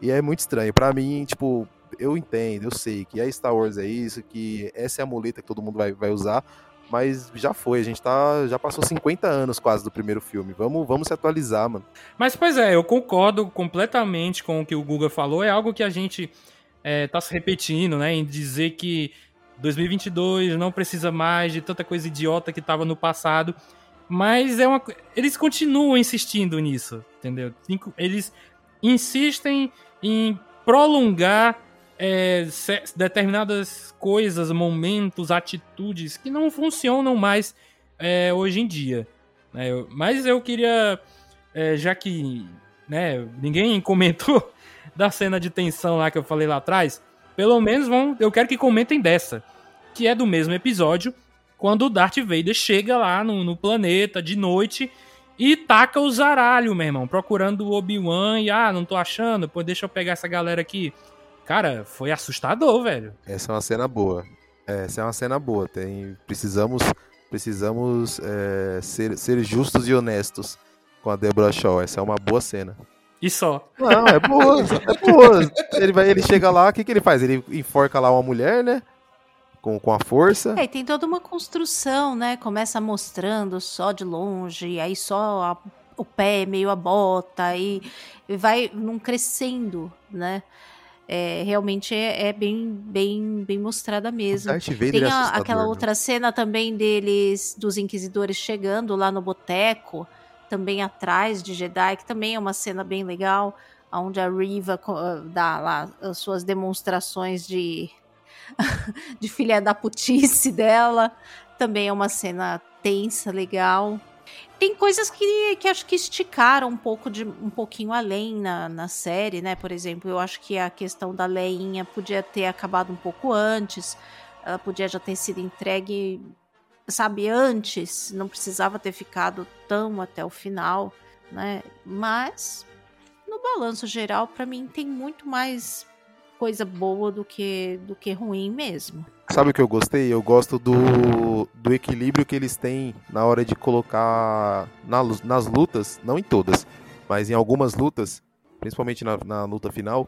E é muito estranho. Pra mim, tipo, eu entendo, eu sei que é Star Wars é isso, que essa é a muleta que todo mundo vai, vai usar, mas já foi, a gente tá, já passou 50 anos quase do primeiro filme. Vamos, vamos se atualizar, mano.
Mas, pois é, eu concordo completamente com o que o Guga falou. É algo que a gente é, tá se repetindo, né? Em dizer que 2022 não precisa mais de tanta coisa idiota que tava no passado. Mas é uma. Eles continuam insistindo nisso, entendeu? Eles insistem em prolongar é, determinadas coisas, momentos, atitudes que não funcionam mais é, hoje em dia. né? Mas eu queria é, já que né, ninguém comentou da cena de tensão lá que eu falei lá atrás, pelo menos vão, eu quero que comentem dessa, que é do mesmo episódio, quando o Darth Vader chega lá no, no planeta de noite e taca o zaralho, meu irmão, procurando o Obi-Wan e, ah, não tô achando, pô, deixa eu pegar essa galera aqui. Cara, foi assustador, velho.
Essa é uma cena boa. Essa é uma cena boa. Tem, precisamos precisamos é, ser, ser justos e honestos com a Deborah Shaw. Essa é uma boa cena.
E só.
Não, é boa, é boa. Ele, vai, ele chega lá, o que, que ele faz? Ele enforca lá uma mulher, né? Com, com a força.
É, e tem toda uma construção, né? Começa mostrando só de longe, aí só a- o pé, meio a bota, aí vai num crescendo, né? É, realmente é, é bem, bem, bem mostrada mesmo. Tem a- aquela outra cena também deles, dos inquisidores chegando lá no boteco, também atrás de Jedi, que também é uma cena bem legal, onde a Riva ah, dá lá as suas demonstrações de, de filha da putice dela. Também é uma cena tensa, legal. Tem coisas que, que acho que esticaram um pouco de um pouquinho além na, na série, né? Por exemplo, eu acho que a questão da Leinha podia ter acabado um pouco antes. Ela podia já ter sido entregue, sabe, antes. Não precisava ter ficado tão até o final, né? Mas no balanço geral, para mim tem muito mais coisa boa do que do que ruim mesmo.
Sabe o que eu gostei? Eu gosto do, do equilíbrio que eles têm na hora de colocar na, nas lutas, não em todas, mas em algumas lutas, principalmente na, na luta final,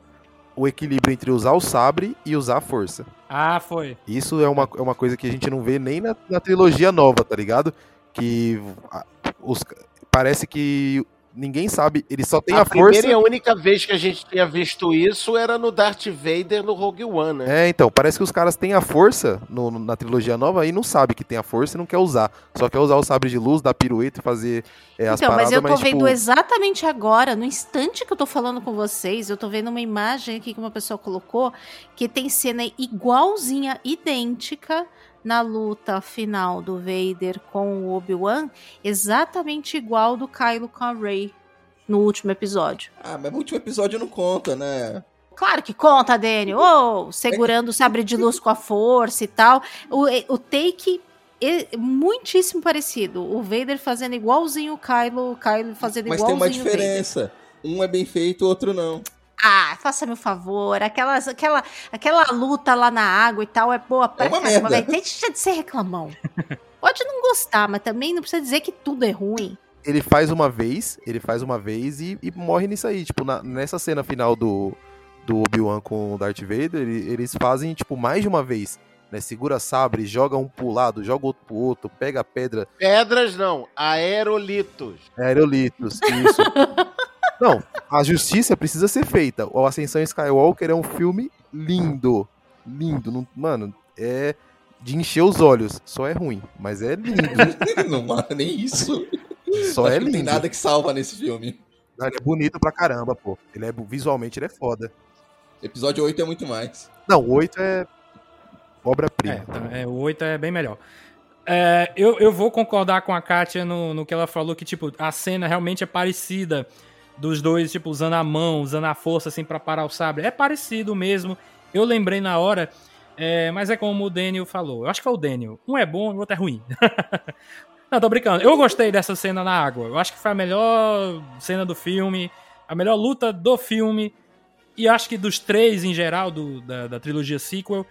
o equilíbrio entre usar o sabre e usar a força.
Ah, foi.
Isso é uma, é uma coisa que a gente não vê nem na, na trilogia nova, tá ligado? Que os, parece que ninguém sabe, ele só tem a, a força. A primeira
e a única vez que a gente tinha visto isso era no Darth Vader no Rogue One,
né? É, então, parece que os caras têm a força no, na trilogia nova e não sabe que tem a força e não quer usar. Só quer usar o sabre de luz, dar pirueta e fazer é, as
então,
paradas.
Mas eu tô
mas,
vendo
tipo...
exatamente agora, no instante que eu tô falando com vocês, eu tô vendo uma imagem aqui que uma pessoa colocou que tem cena igualzinha, idêntica na luta final do Vader com o Obi-Wan, exatamente igual do Kylo com a Rey no último episódio.
Ah, mas o último episódio não conta, né?
Claro que conta, Daniel. Oh, segurando o sabre de luz com a força e tal. O, o take é muitíssimo parecido. O Vader fazendo igualzinho o Kylo, o Kylo fazendo
Mas
igualzinho
Mas tem uma diferença. Um é bem feito, o outro não.
Ah, faça meu favor. Aquelas, aquela, aquela luta lá na água e tal é boa pra
é uma
caramba.
Merda.
Deixa de ser reclamão. Pode não gostar, mas também não precisa dizer que tudo é ruim.
Ele faz uma vez, ele faz uma vez e, e morre nisso aí. Tipo, na, nessa cena final do, do Obi-Wan com o Darth Vader, ele, eles fazem, tipo, mais de uma vez. Né? Segura sabre, joga um pro lado, joga outro pro outro, pega a pedra.
Pedras não, aerolitos.
Aerolitos, isso. Não, a justiça precisa ser feita. O Ascensão Skywalker é um filme lindo. Lindo. Não, mano, é de encher os olhos. Só é ruim, mas é lindo.
não, nem isso.
Só
Acho
é lindo.
Não tem nada que salva nesse filme.
Não, ele é bonito pra caramba, pô. Ele é visualmente ele é foda.
Episódio 8 é muito mais.
Não, o 8 é obra-prima.
É, então, é, o 8 é bem melhor. É, eu, eu vou concordar com a Kátia no, no que ela falou, que, tipo, a cena realmente é parecida dos dois, tipo, usando a mão, usando a força, assim, pra parar o sabre. É parecido mesmo. Eu lembrei na hora, é, mas é como o Daniel falou. Eu acho que foi o Daniel. Um é bom e o outro é ruim. Não, tô brincando. Eu gostei dessa cena na água. Eu acho que foi a melhor cena do filme, a melhor luta do filme. E acho que dos três, em geral, do, da, da trilogia sequel,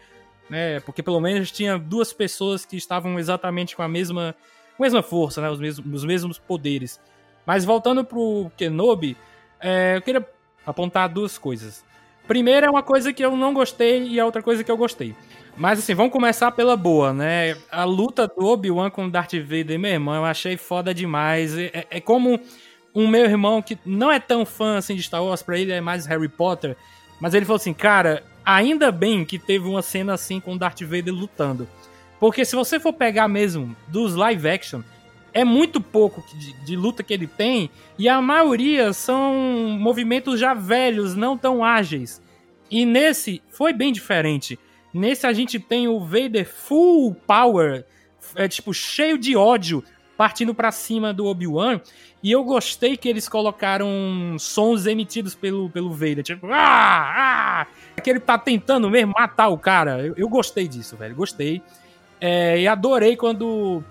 né? Porque pelo menos tinha duas pessoas que estavam exatamente com a mesma, mesma força, né? Os mesmos, os mesmos poderes. Mas voltando pro Kenobi, é, eu queria apontar duas coisas. Primeiro é uma coisa que eu não gostei e a outra coisa que eu gostei. Mas assim, vamos começar pela boa, né? A luta do Obi-Wan com o Darth Vader, meu irmão, eu achei foda demais. É, é, como um meu irmão que não é tão fã assim de Star Wars, pra ele é mais Harry Potter. Mas ele falou assim, cara, ainda bem que teve uma cena assim com o Darth Vader lutando. Porque se você for pegar mesmo dos live action, é muito pouco de, de, luta que ele tem e a maioria são movimentos já velhos, não tão ágeis. E nesse foi bem diferente. Nesse a gente tem o Vader full power, é tipo cheio de ódio, partindo para cima do Obi-Wan. E eu gostei que eles colocaram sons emitidos pelo, pelo Vader, tipo, ah, ah, que ele tá tentando mesmo matar o cara. Eu, eu gostei disso, velho, gostei. É, e adorei quando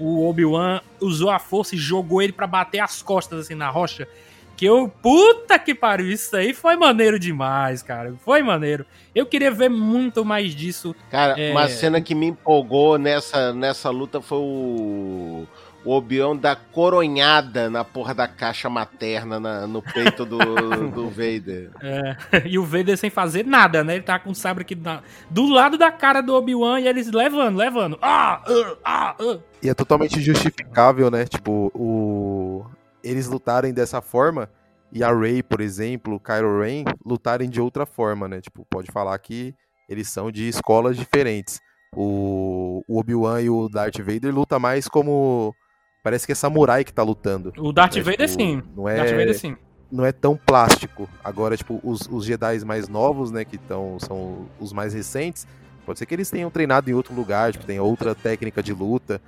o Obi-Wan usou a força e jogou ele para bater as costas assim na rocha. Que eu, puta que pariu, isso aí foi maneiro demais, cara. Foi maneiro. Eu queria ver muito mais disso.
Cara, é... uma cena que me empolgou nessa, nessa luta foi o, o Obi-Wan dar coronhada na porra da caixa materna na, no peito do, do Vader.
É, e o Vader sem fazer nada, né? Ele tá com o sabre aqui na, do lado da cara do Obi-Wan e eles levando, levando. Ah, uh, ah, uh.
E é totalmente justificável, né? Tipo, o eles lutarem dessa forma e a Rey, por exemplo, o Kylo Ren lutarem de outra forma, né? Tipo, pode falar que eles são de escolas diferentes. O, o Obi-Wan e o Darth Vader luta mais como parece que é samurai que tá lutando.
O Darth
né?
Vader
tipo,
sim.
Não é
Darth Vader sim.
Não é tão plástico. Agora, tipo, os, os Jedi mais novos, né, que tão, são os mais recentes, pode ser que eles tenham treinado em outro lugar, tipo, tem outra técnica de luta.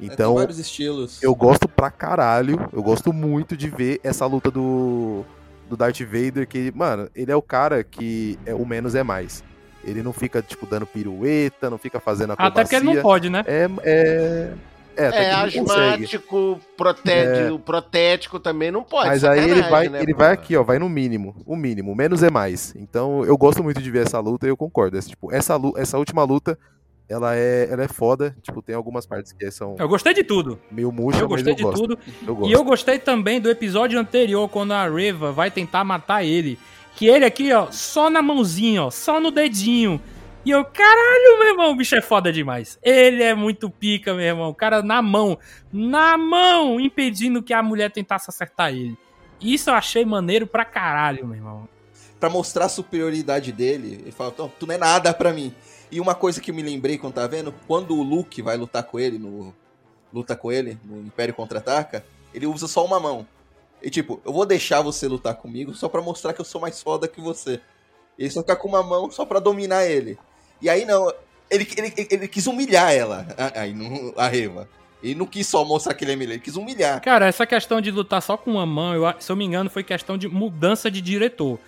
É,
Então,
vários estilos.
eu gosto pra caralho, eu gosto muito de ver essa luta do, do Darth Vader, que, mano, ele é o cara que é, o menos é mais. Ele não fica, tipo, dando pirueta, não fica fazendo acrobacia.
Até porque ele não pode, né?
É, é, é,
É, asmático, protético, o protético também não pode.
Mas aí ele vai,
né,
ele vai aqui, ó, vai no mínimo, o mínimo, menos é mais. Então eu gosto muito de ver essa luta e eu concordo. Essa, tipo, essa, lu- essa última luta, ela é, ela é foda. Tipo, tem algumas partes que são
Eu gostei de tudo.
meio murcha,
Eu
mas
gostei
eu
de
gosto.
tudo.
Eu gosto.
E eu gostei também do episódio anterior, quando a Reva vai tentar matar ele. Que ele aqui, ó, só na mãozinha, ó, só no dedinho. E eu, caralho, meu irmão, o bicho é foda demais. Ele é muito pica, meu irmão. O cara na mão, na mão, impedindo que a mulher tentasse acertar ele. Isso eu achei maneiro pra caralho, meu irmão.
Pra mostrar a superioridade dele, ele fala, "Não, tu não é nada pra mim. E uma coisa que eu me lembrei quando tá vendo, quando o Luke vai lutar com ele, no luta com ele, no Império Contra-Ataca, ele usa só uma mão. E tipo, eu vou deixar você lutar comigo só pra mostrar que eu sou mais foda que você. Ele só fica com uma mão só pra dominar ele. E aí não, ele, ele, ele, quis humilhar ela, a- aí não, a Reva. Ele não quis só mostrar que ele é melhor, ele quis humilhar.
Cara, essa questão de lutar só com uma mão, eu se eu me engano, foi questão de mudança de diretor.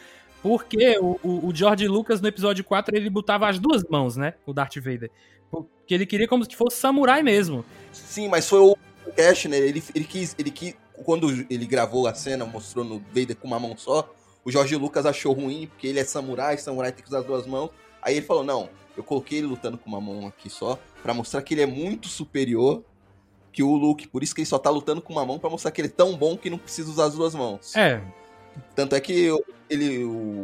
Porque o, o- o George Lucas, no episódio 4, ele botava as duas mãos, né? O Darth Vader. Porque ele queria como se fosse samurai mesmo.
Sim, mas foi o Cash, né? Ele, ele quis, ele quis. Quando ele gravou a cena, mostrou no Vader com uma mão só, o Jorge Lucas achou ruim, porque ele é samurai, samurai tem que usar as duas mãos. Aí ele falou: não, eu coloquei ele lutando com uma mão aqui só, pra mostrar que ele é muito superior que o Luke. Por isso que ele só tá lutando com uma mão, pra mostrar que ele é tão bom que não precisa usar as duas mãos.
É,
Tanto é que ele,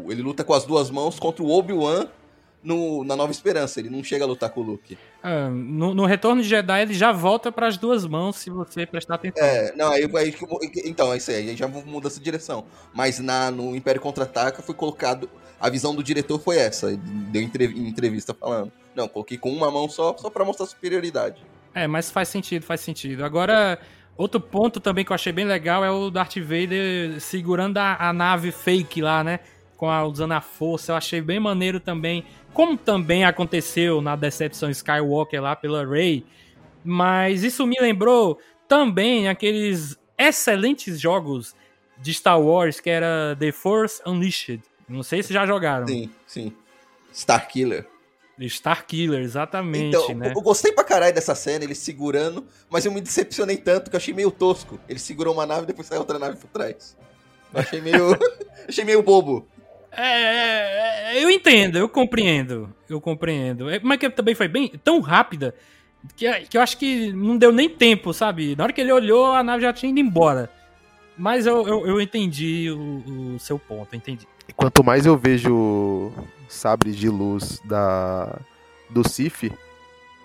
ele luta com as duas mãos contra o Obi-Wan no- na Nova Esperança. Ele não chega a lutar com o Luke.
Ah, no, no Retorno de Jedi ele já volta para as duas mãos, se você prestar atenção.
É, não, aí, aí então, é isso aí, aí já muda essa direção. Mas na, no Império Contra-Ataca foi colocado. A visão do diretor foi essa. Ele deu entrevista falando. Não, coloquei com uma mão só, só pra mostrar superioridade.
É, mas faz sentido, faz sentido. Agora, outro ponto também que eu achei bem legal é o Darth Vader segurando a, a nave fake lá, né? Com a, usando a força. Eu achei bem maneiro também. Como também aconteceu na decepção Skywalker lá pela Rey. Mas isso me lembrou também aqueles excelentes jogos de Star Wars que era The Force Unleashed. Não sei se já jogaram.
Sim, sim. Star Killer.
Star Killer, exatamente,
Então,
né?
eu gostei pra caralho dessa cena, ele segurando, mas eu me decepcionei tanto que eu achei meio tosco. Ele segurou uma nave e depois saiu outra nave por trás. Eu achei meio. achei meio bobo.
É, é, eu entendo, eu compreendo. Eu compreendo. É, Mas que também foi bem tão rápida que, que eu acho que não deu nem tempo, sabe? Na hora que ele olhou, a nave já tinha ido embora. Mas eu, eu, eu entendi o, o seu ponto, eu entendi.
Quanto mais eu vejo sabres de luz da do Sif,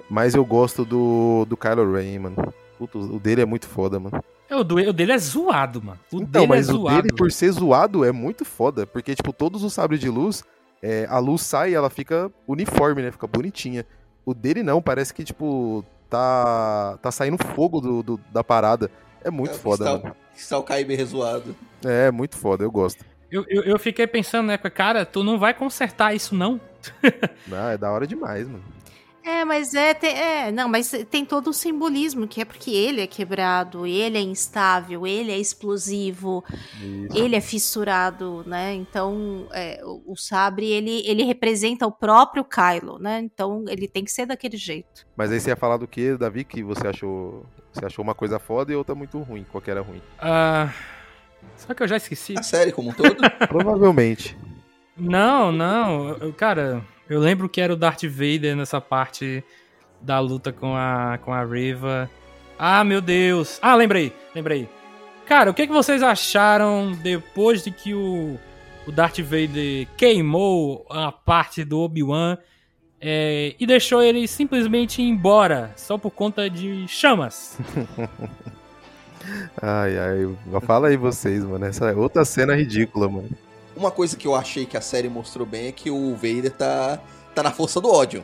mais eu gosto do, do Kylo Ren, mano. Puta, o dele é muito foda, mano.
É, O, do- o dele é zoado, mano. O
Então,
dele
mas
é
o
zoado.
dele, por ser zoado, é muito foda. Porque, tipo, todos os sabres de luz, é, a luz sai e ela fica uniforme, né? Fica bonitinha. O dele não, parece que, tipo, tá, tá saindo fogo do, do- da parada. É muito
É,
foda,
está,
mano.
está o Kyber rezoado.
É, muito foda, eu gosto.
Eu, eu, eu fiquei pensando na época, cara, tu não vai consertar isso, não?
Ah, é da hora demais, mano.
É, mas é, tem, é, não, mas tem todo um simbolismo, que é porque ele é quebrado, ele é instável, ele é explosivo,
Isso.
ele é fissurado, né? Então, é, o, o sabre, ele, ele representa o próprio Kylo, né? Então, ele tem que ser daquele jeito.
Mas aí você ia falar do que, Davi, que você achou. Você achou uma coisa foda e outra muito ruim. Qual que era ruim?
Ah, só que eu já esqueci.
A série como um todo.
Provavelmente.
Não, não. Cara, eu lembro que era o Darth Vader nessa parte da luta com a, com a Reva. Ah, meu Deus. Ah, lembrei, lembrei. Cara, o que, que vocês acharam depois de que o, o Darth Vader queimou a parte do Obi-Wan é, e deixou ele simplesmente embora, só por conta de chamas?
Ai, ai. Fala aí vocês, mano. Essa é outra cena ridícula, mano.
Uma coisa que eu achei que a série mostrou bem é que o Vader tá, tá na força do ódio.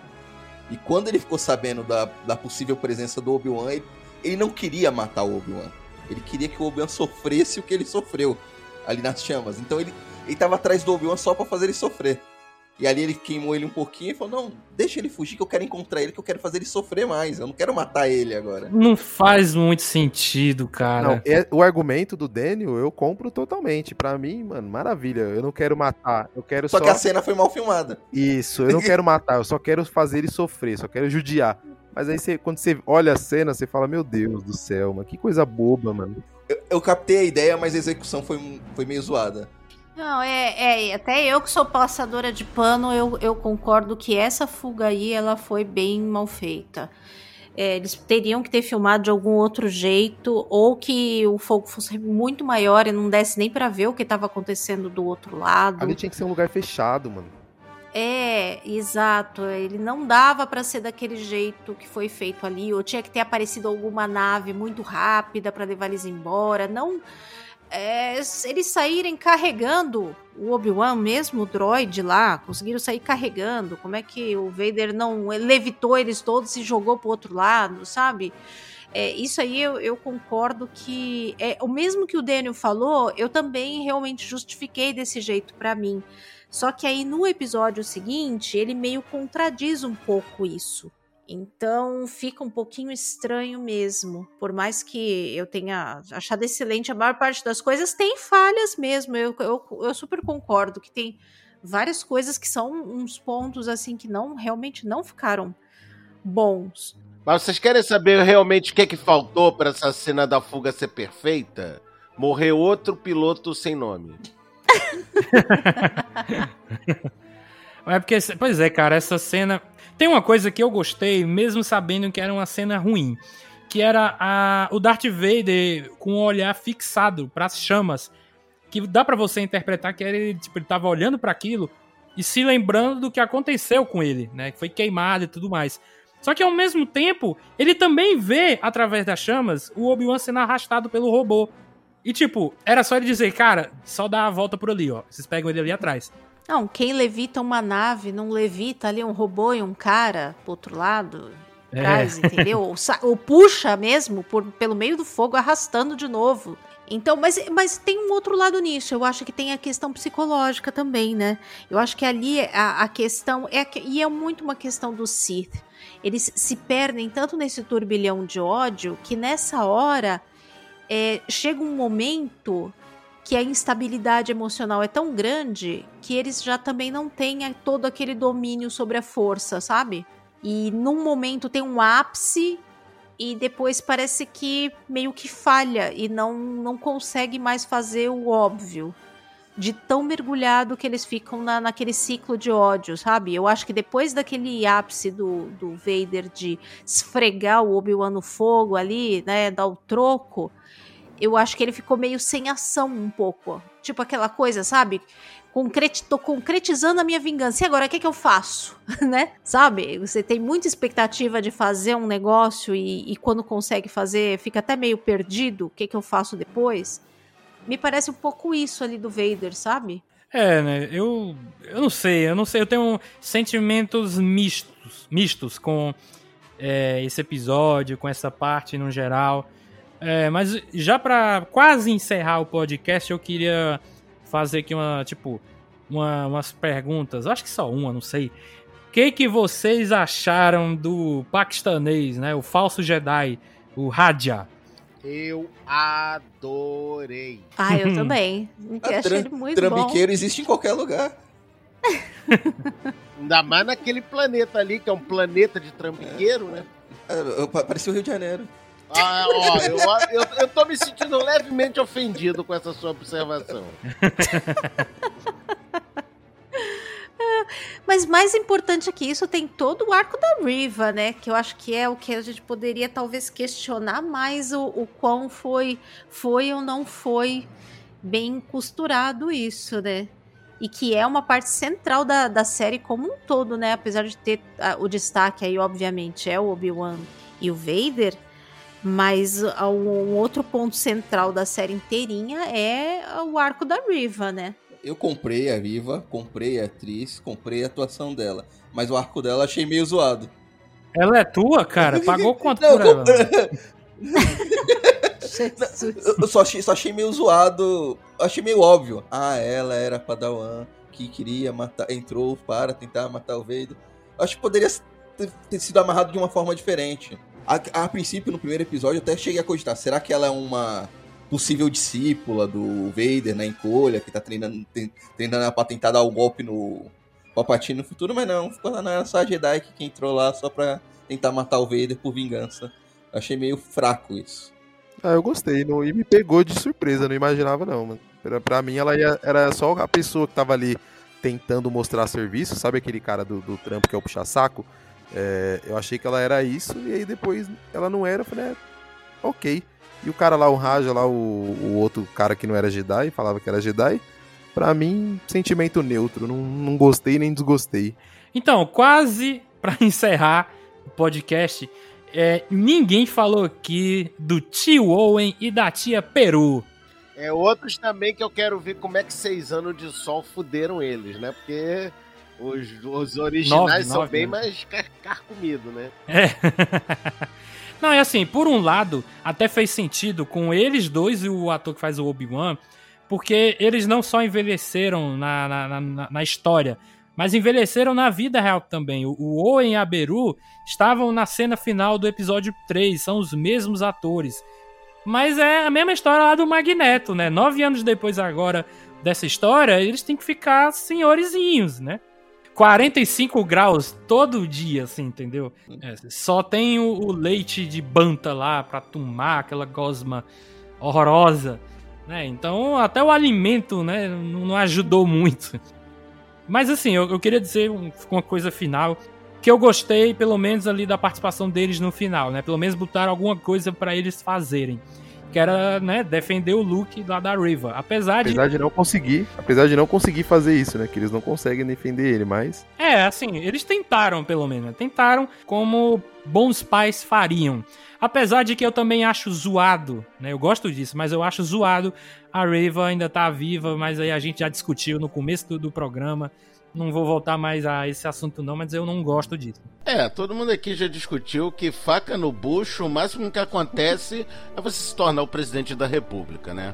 E quando ele ficou sabendo da, da possível presença do Obi-Wan, ele, ele não queria matar o Obi-Wan. Ele queria que o Obi-Wan sofresse o que ele sofreu ali nas chamas. Então ele, ele tava atrás do Obi-Wan só pra fazer ele sofrer. E ali ele queimou ele um pouquinho e falou: Não, deixa ele fugir, que eu quero encontrar ele, que eu quero fazer ele sofrer mais. Eu não quero matar ele agora.
Não faz muito sentido, cara.
Não, é- o argumento do Daniel eu compro totalmente. Pra mim, mano, maravilha. Eu não quero matar, eu quero
Só
só.
que a cena foi mal filmada.
Isso, eu não quero matar, eu só quero fazer ele sofrer, só quero judiar. Mas aí você, quando você olha a cena, você fala: Meu Deus do céu, mano, que coisa boba, mano.
Eu, eu captei a ideia, mas a execução foi, foi meio zoada.
Não, é, é, até eu que sou passadora de pano, eu, eu concordo que essa fuga aí, ela foi bem mal feita. É, eles teriam que ter filmado de algum outro jeito, ou que o fogo fosse muito maior e não desse nem pra ver o que estava acontecendo do outro lado.
Ali tinha que ser um lugar fechado, mano.
É, exato. Ele não dava pra ser daquele jeito que foi feito ali, ou tinha que ter aparecido alguma nave muito rápida pra levar eles embora. Não. É, eles saírem carregando o Obi-Wan mesmo, o droid lá, conseguiram sair carregando. Como é que o Vader não levitou eles todos e jogou pro outro lado, sabe? É, isso aí eu, eu concordo que é o mesmo que o Daniel falou, eu também realmente justifiquei desse jeito pra mim. Só que aí no episódio seguinte, ele meio contradiz um pouco isso. Então fica um pouquinho estranho mesmo. Por mais que eu tenha achado excelente a maior parte das coisas, tem falhas mesmo. Eu, eu, eu super concordo que tem várias coisas que são uns pontos assim que não realmente não ficaram bons.
Mas vocês querem saber realmente o que, é que faltou pra essa cena da fuga ser perfeita? Morreu outro piloto sem nome.
É porque, pois é, cara, essa cena. Tem uma coisa que eu gostei, mesmo sabendo que era uma cena ruim. Que era a, o Darth Vader com o olhar fixado pras chamas. Que dá pra você interpretar que ele, tipo, ele tava olhando para aquilo e se lembrando do que aconteceu com ele, né? Que foi queimado e tudo mais. Só que ao mesmo tempo, ele também vê, através das chamas, o Obi-Wan sendo arrastado pelo robô. E tipo, era só ele dizer, cara, só dá a volta por ali, ó. Vocês pegam ele ali atrás.
Não, quem levita uma nave não levita ali um robô e um cara pro outro lado.
É.
Entendeu? Ou, ou puxa mesmo por, pelo meio do fogo, arrastando de novo. Então, mas, mas tem um outro lado nisso. Eu acho que tem a questão psicológica também, né? Eu acho que ali a, a questão é e é muito uma questão do Sith. Eles se perdem tanto nesse turbilhão de ódio que nessa hora é, chega um momento que a instabilidade emocional é tão grande que eles já também não têm todo aquele domínio sobre a força, sabe? E num momento tem um ápice e depois parece que meio que falha e não, não consegue mais fazer o óbvio. De tão mergulhado que eles ficam na, naquele ciclo de ódio, sabe? Eu acho que depois daquele ápice do, do Vader de esfregar o Obi-Wan no fogo ali, né? Dar o troco, eu acho que ele ficou meio sem ação um pouco. Tipo aquela coisa, sabe? Concreti tô concretizando a minha vingança. E agora, o que, que eu faço? né? Sabe? Você tem muita expectativa de fazer um negócio e, e quando consegue fazer, fica até meio perdido. O que, que eu faço depois? Me parece um pouco isso ali do Vader, sabe?
É, né? Eu, eu não sei, eu não sei. Eu tenho sentimentos mistos, mistos com é, esse episódio, com essa parte no geral. É, mas já pra quase encerrar o podcast, eu queria fazer aqui uma, tipo, uma- umas perguntas. Acho que só uma, não sei. O que, que vocês acharam do paquistanês, né? O falso Jedi, o Raja?
Eu adorei.
Ah, eu também.
A
Achei
tram-
ele muito bom.
Trambiqueiro existe em qualquer lugar.
Ainda mais naquele planeta ali, que é um planeta de trambiqueiro, né?
É, eu- pa- Parecia o Rio de Janeiro.
Ah, ó, eu, eu, eu tô me sentindo levemente ofendido com essa sua observação.
Mas mais importante que isso, tem todo o arco da Riva, né? Que eu acho que é o que a gente poderia talvez questionar mais o, o quão foi, foi ou não foi bem costurado isso, né? E que é uma parte central da, da série como um todo, né? Apesar de ter ah, o destaque aí, obviamente, é o Obi-Wan e o Vader. Mas ah, um outro ponto central da série inteirinha é o arco da Riva, né?
Eu comprei a Viva, comprei a atriz, comprei a atuação dela. Mas o arco dela achei meio zoado.
Ela é tua, cara? Pagou quanto
Não,
por ela?
eu eu só achei, só achei meio zoado. Achei meio óbvio. Ah, ela era Padawan que queria matar, entrou para tentar matar o Vader. Acho que poderia ter sido amarrado de uma forma diferente. A, a, princípio, no primeiro episódio, eu até cheguei a cogitar: será que ela é uma possível discípula do Vader na encolha, que tá treinando, treinando pra tentar dar o golpe no Palpatine no futuro? Mas não, ficou lá, não, era só a Jedi que entrou lá só pra tentar matar o Vader por vingança. Achei meio fraco isso.
Ah, eu gostei, não, e me pegou de surpresa, não imaginava não, mano. Pra, pra mim, ela ia, era só a pessoa que tava ali tentando mostrar serviço, sabe aquele cara do, do trampo que é o puxa-saco? É, eu achei que ela era isso, e aí depois ela não era, eu falei, é, ok. E o cara lá, o Raja, lá, o, o outro cara que não era Jedi, falava que era Jedi, pra mim, sentimento neutro, não, não gostei nem desgostei.
Então, quase pra encerrar o podcast, é, ninguém falou aqui do tio Owen e da tia Peru.
É, outros também que eu quero ver como é que seis anos de sol fuderam eles, né? Porque os, os originais nove, são nove, bem né? mais car carcomidos, né?
É. Não, é assim, por um lado, até fez sentido com eles dois e o ator que faz o Obi-Wan, porque eles não só envelheceram na, na, na, na história, mas envelheceram na vida real também. O, o Owen e a Beru estavam na cena final do episódio 3, são os mesmos atores. Mas é a mesma história lá do Magneto, né? Nove anos depois agora dessa história, eles têm que ficar senhorizinhos, né? 45 graus todo dia, assim, entendeu? É, só tem o, o, leite de banta lá pra tomar, aquela gosma horrorosa, né? Então até o alimento, né, não ajudou muito. Mas assim, eu, eu queria dizer uma coisa final que eu gostei, pelo menos ali da participação deles no final, né? Pelo menos botaram alguma coisa para eles fazerem. Que era, né, defender o look lá da Riva. Apesar,
apesar de... de não conseguir, apesar de não conseguir fazer isso, né? Que eles não conseguem defender ele, mas
É, assim, eles tentaram pelo menos, né? tentaram como bons pais fariam. Apesar de que eu também acho zoado, né? Eu gosto disso, mas eu acho zoado. A Reva ainda tá viva, mas aí a gente já discutiu no começo do, do programa. Não vou voltar mais a esse assunto, não, mas eu não gosto disso.
É, todo mundo aqui já discutiu que faca no bucho, o máximo que acontece é você se tornar o presidente da república, né?